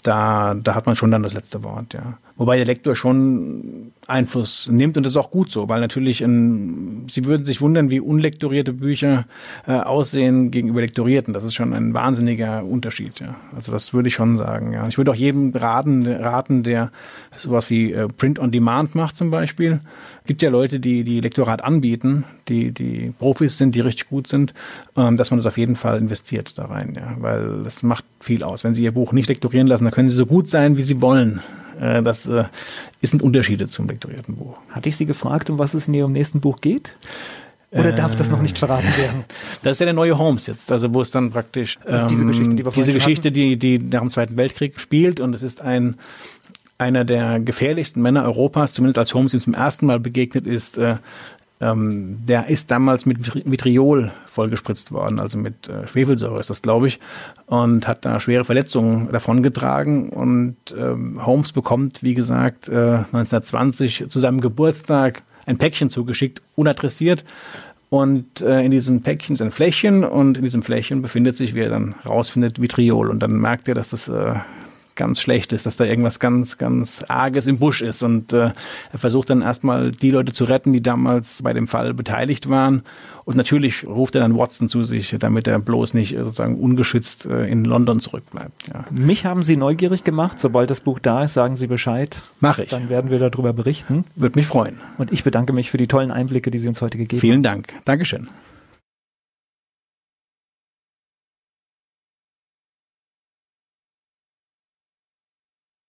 da, da hat man schon dann das letzte Wort, ja. Wobei der Lektor schon Einfluss nimmt und das ist auch gut so, weil natürlich in, Sie würden sich wundern, wie unlektorierte Bücher äh, aussehen gegenüber lektorierten. Das ist schon ein wahnsinniger Unterschied, ja. Also das würde ich schon sagen, ja. Ich würde auch jedem raten, raten, der sowas wie äh, Print on Demand macht zum Beispiel. Gibt ja Leute, die die Lektorat anbieten, die die Profis sind, die richtig gut sind, ähm, dass man das auf jeden Fall investiert da rein, ja, weil das macht viel aus. Wenn Sie Ihr Buch nicht lektorieren lassen, dann können Sie so gut sein, wie Sie wollen. Äh, das äh, sind Unterschiede zum lektorierten Buch. Hatte ich Sie gefragt, um was es in Ihrem nächsten Buch geht? Oder darf das noch nicht verraten werden? Das ist ja der neue Holmes jetzt, also wo es dann praktisch ähm, diese Geschichte, die wir diese Geschichte, die die nach dem Zweiten Weltkrieg spielt und es ist ein einer der gefährlichsten Männer Europas, zumindest als Holmes ihm zum ersten Mal begegnet ist, äh, ähm, der ist damals mit Vitriol vollgespritzt worden, also mit äh, Schwefelsäure ist das, glaube ich, und hat da schwere Verletzungen davongetragen. Und ähm, Holmes bekommt, wie gesagt, äh, 1920 zu seinem Geburtstag ein Päckchen zugeschickt, unadressiert. Und äh, in diesem Päckchen ist ein Fläschchen und in diesem Fläschchen befindet sich, wie er dann rausfindet, Vitriol. Und dann merkt er, dass das äh, ganz schlecht ist, dass da irgendwas ganz, ganz Arges im Busch ist. Und äh, er versucht dann erstmal die Leute zu retten, die damals bei dem Fall beteiligt waren. Und natürlich ruft er dann Watson zu sich, damit er bloß nicht äh, sozusagen ungeschützt äh, in London zurückbleibt. Ja. Mich haben Sie neugierig gemacht. Sobald das Buch da ist, sagen Sie Bescheid. Mache ich. Dann werden wir darüber berichten. Würde mich freuen. Und ich bedanke mich für die tollen Einblicke, die Sie uns heute gegeben haben. Vielen Dank. Dankeschön.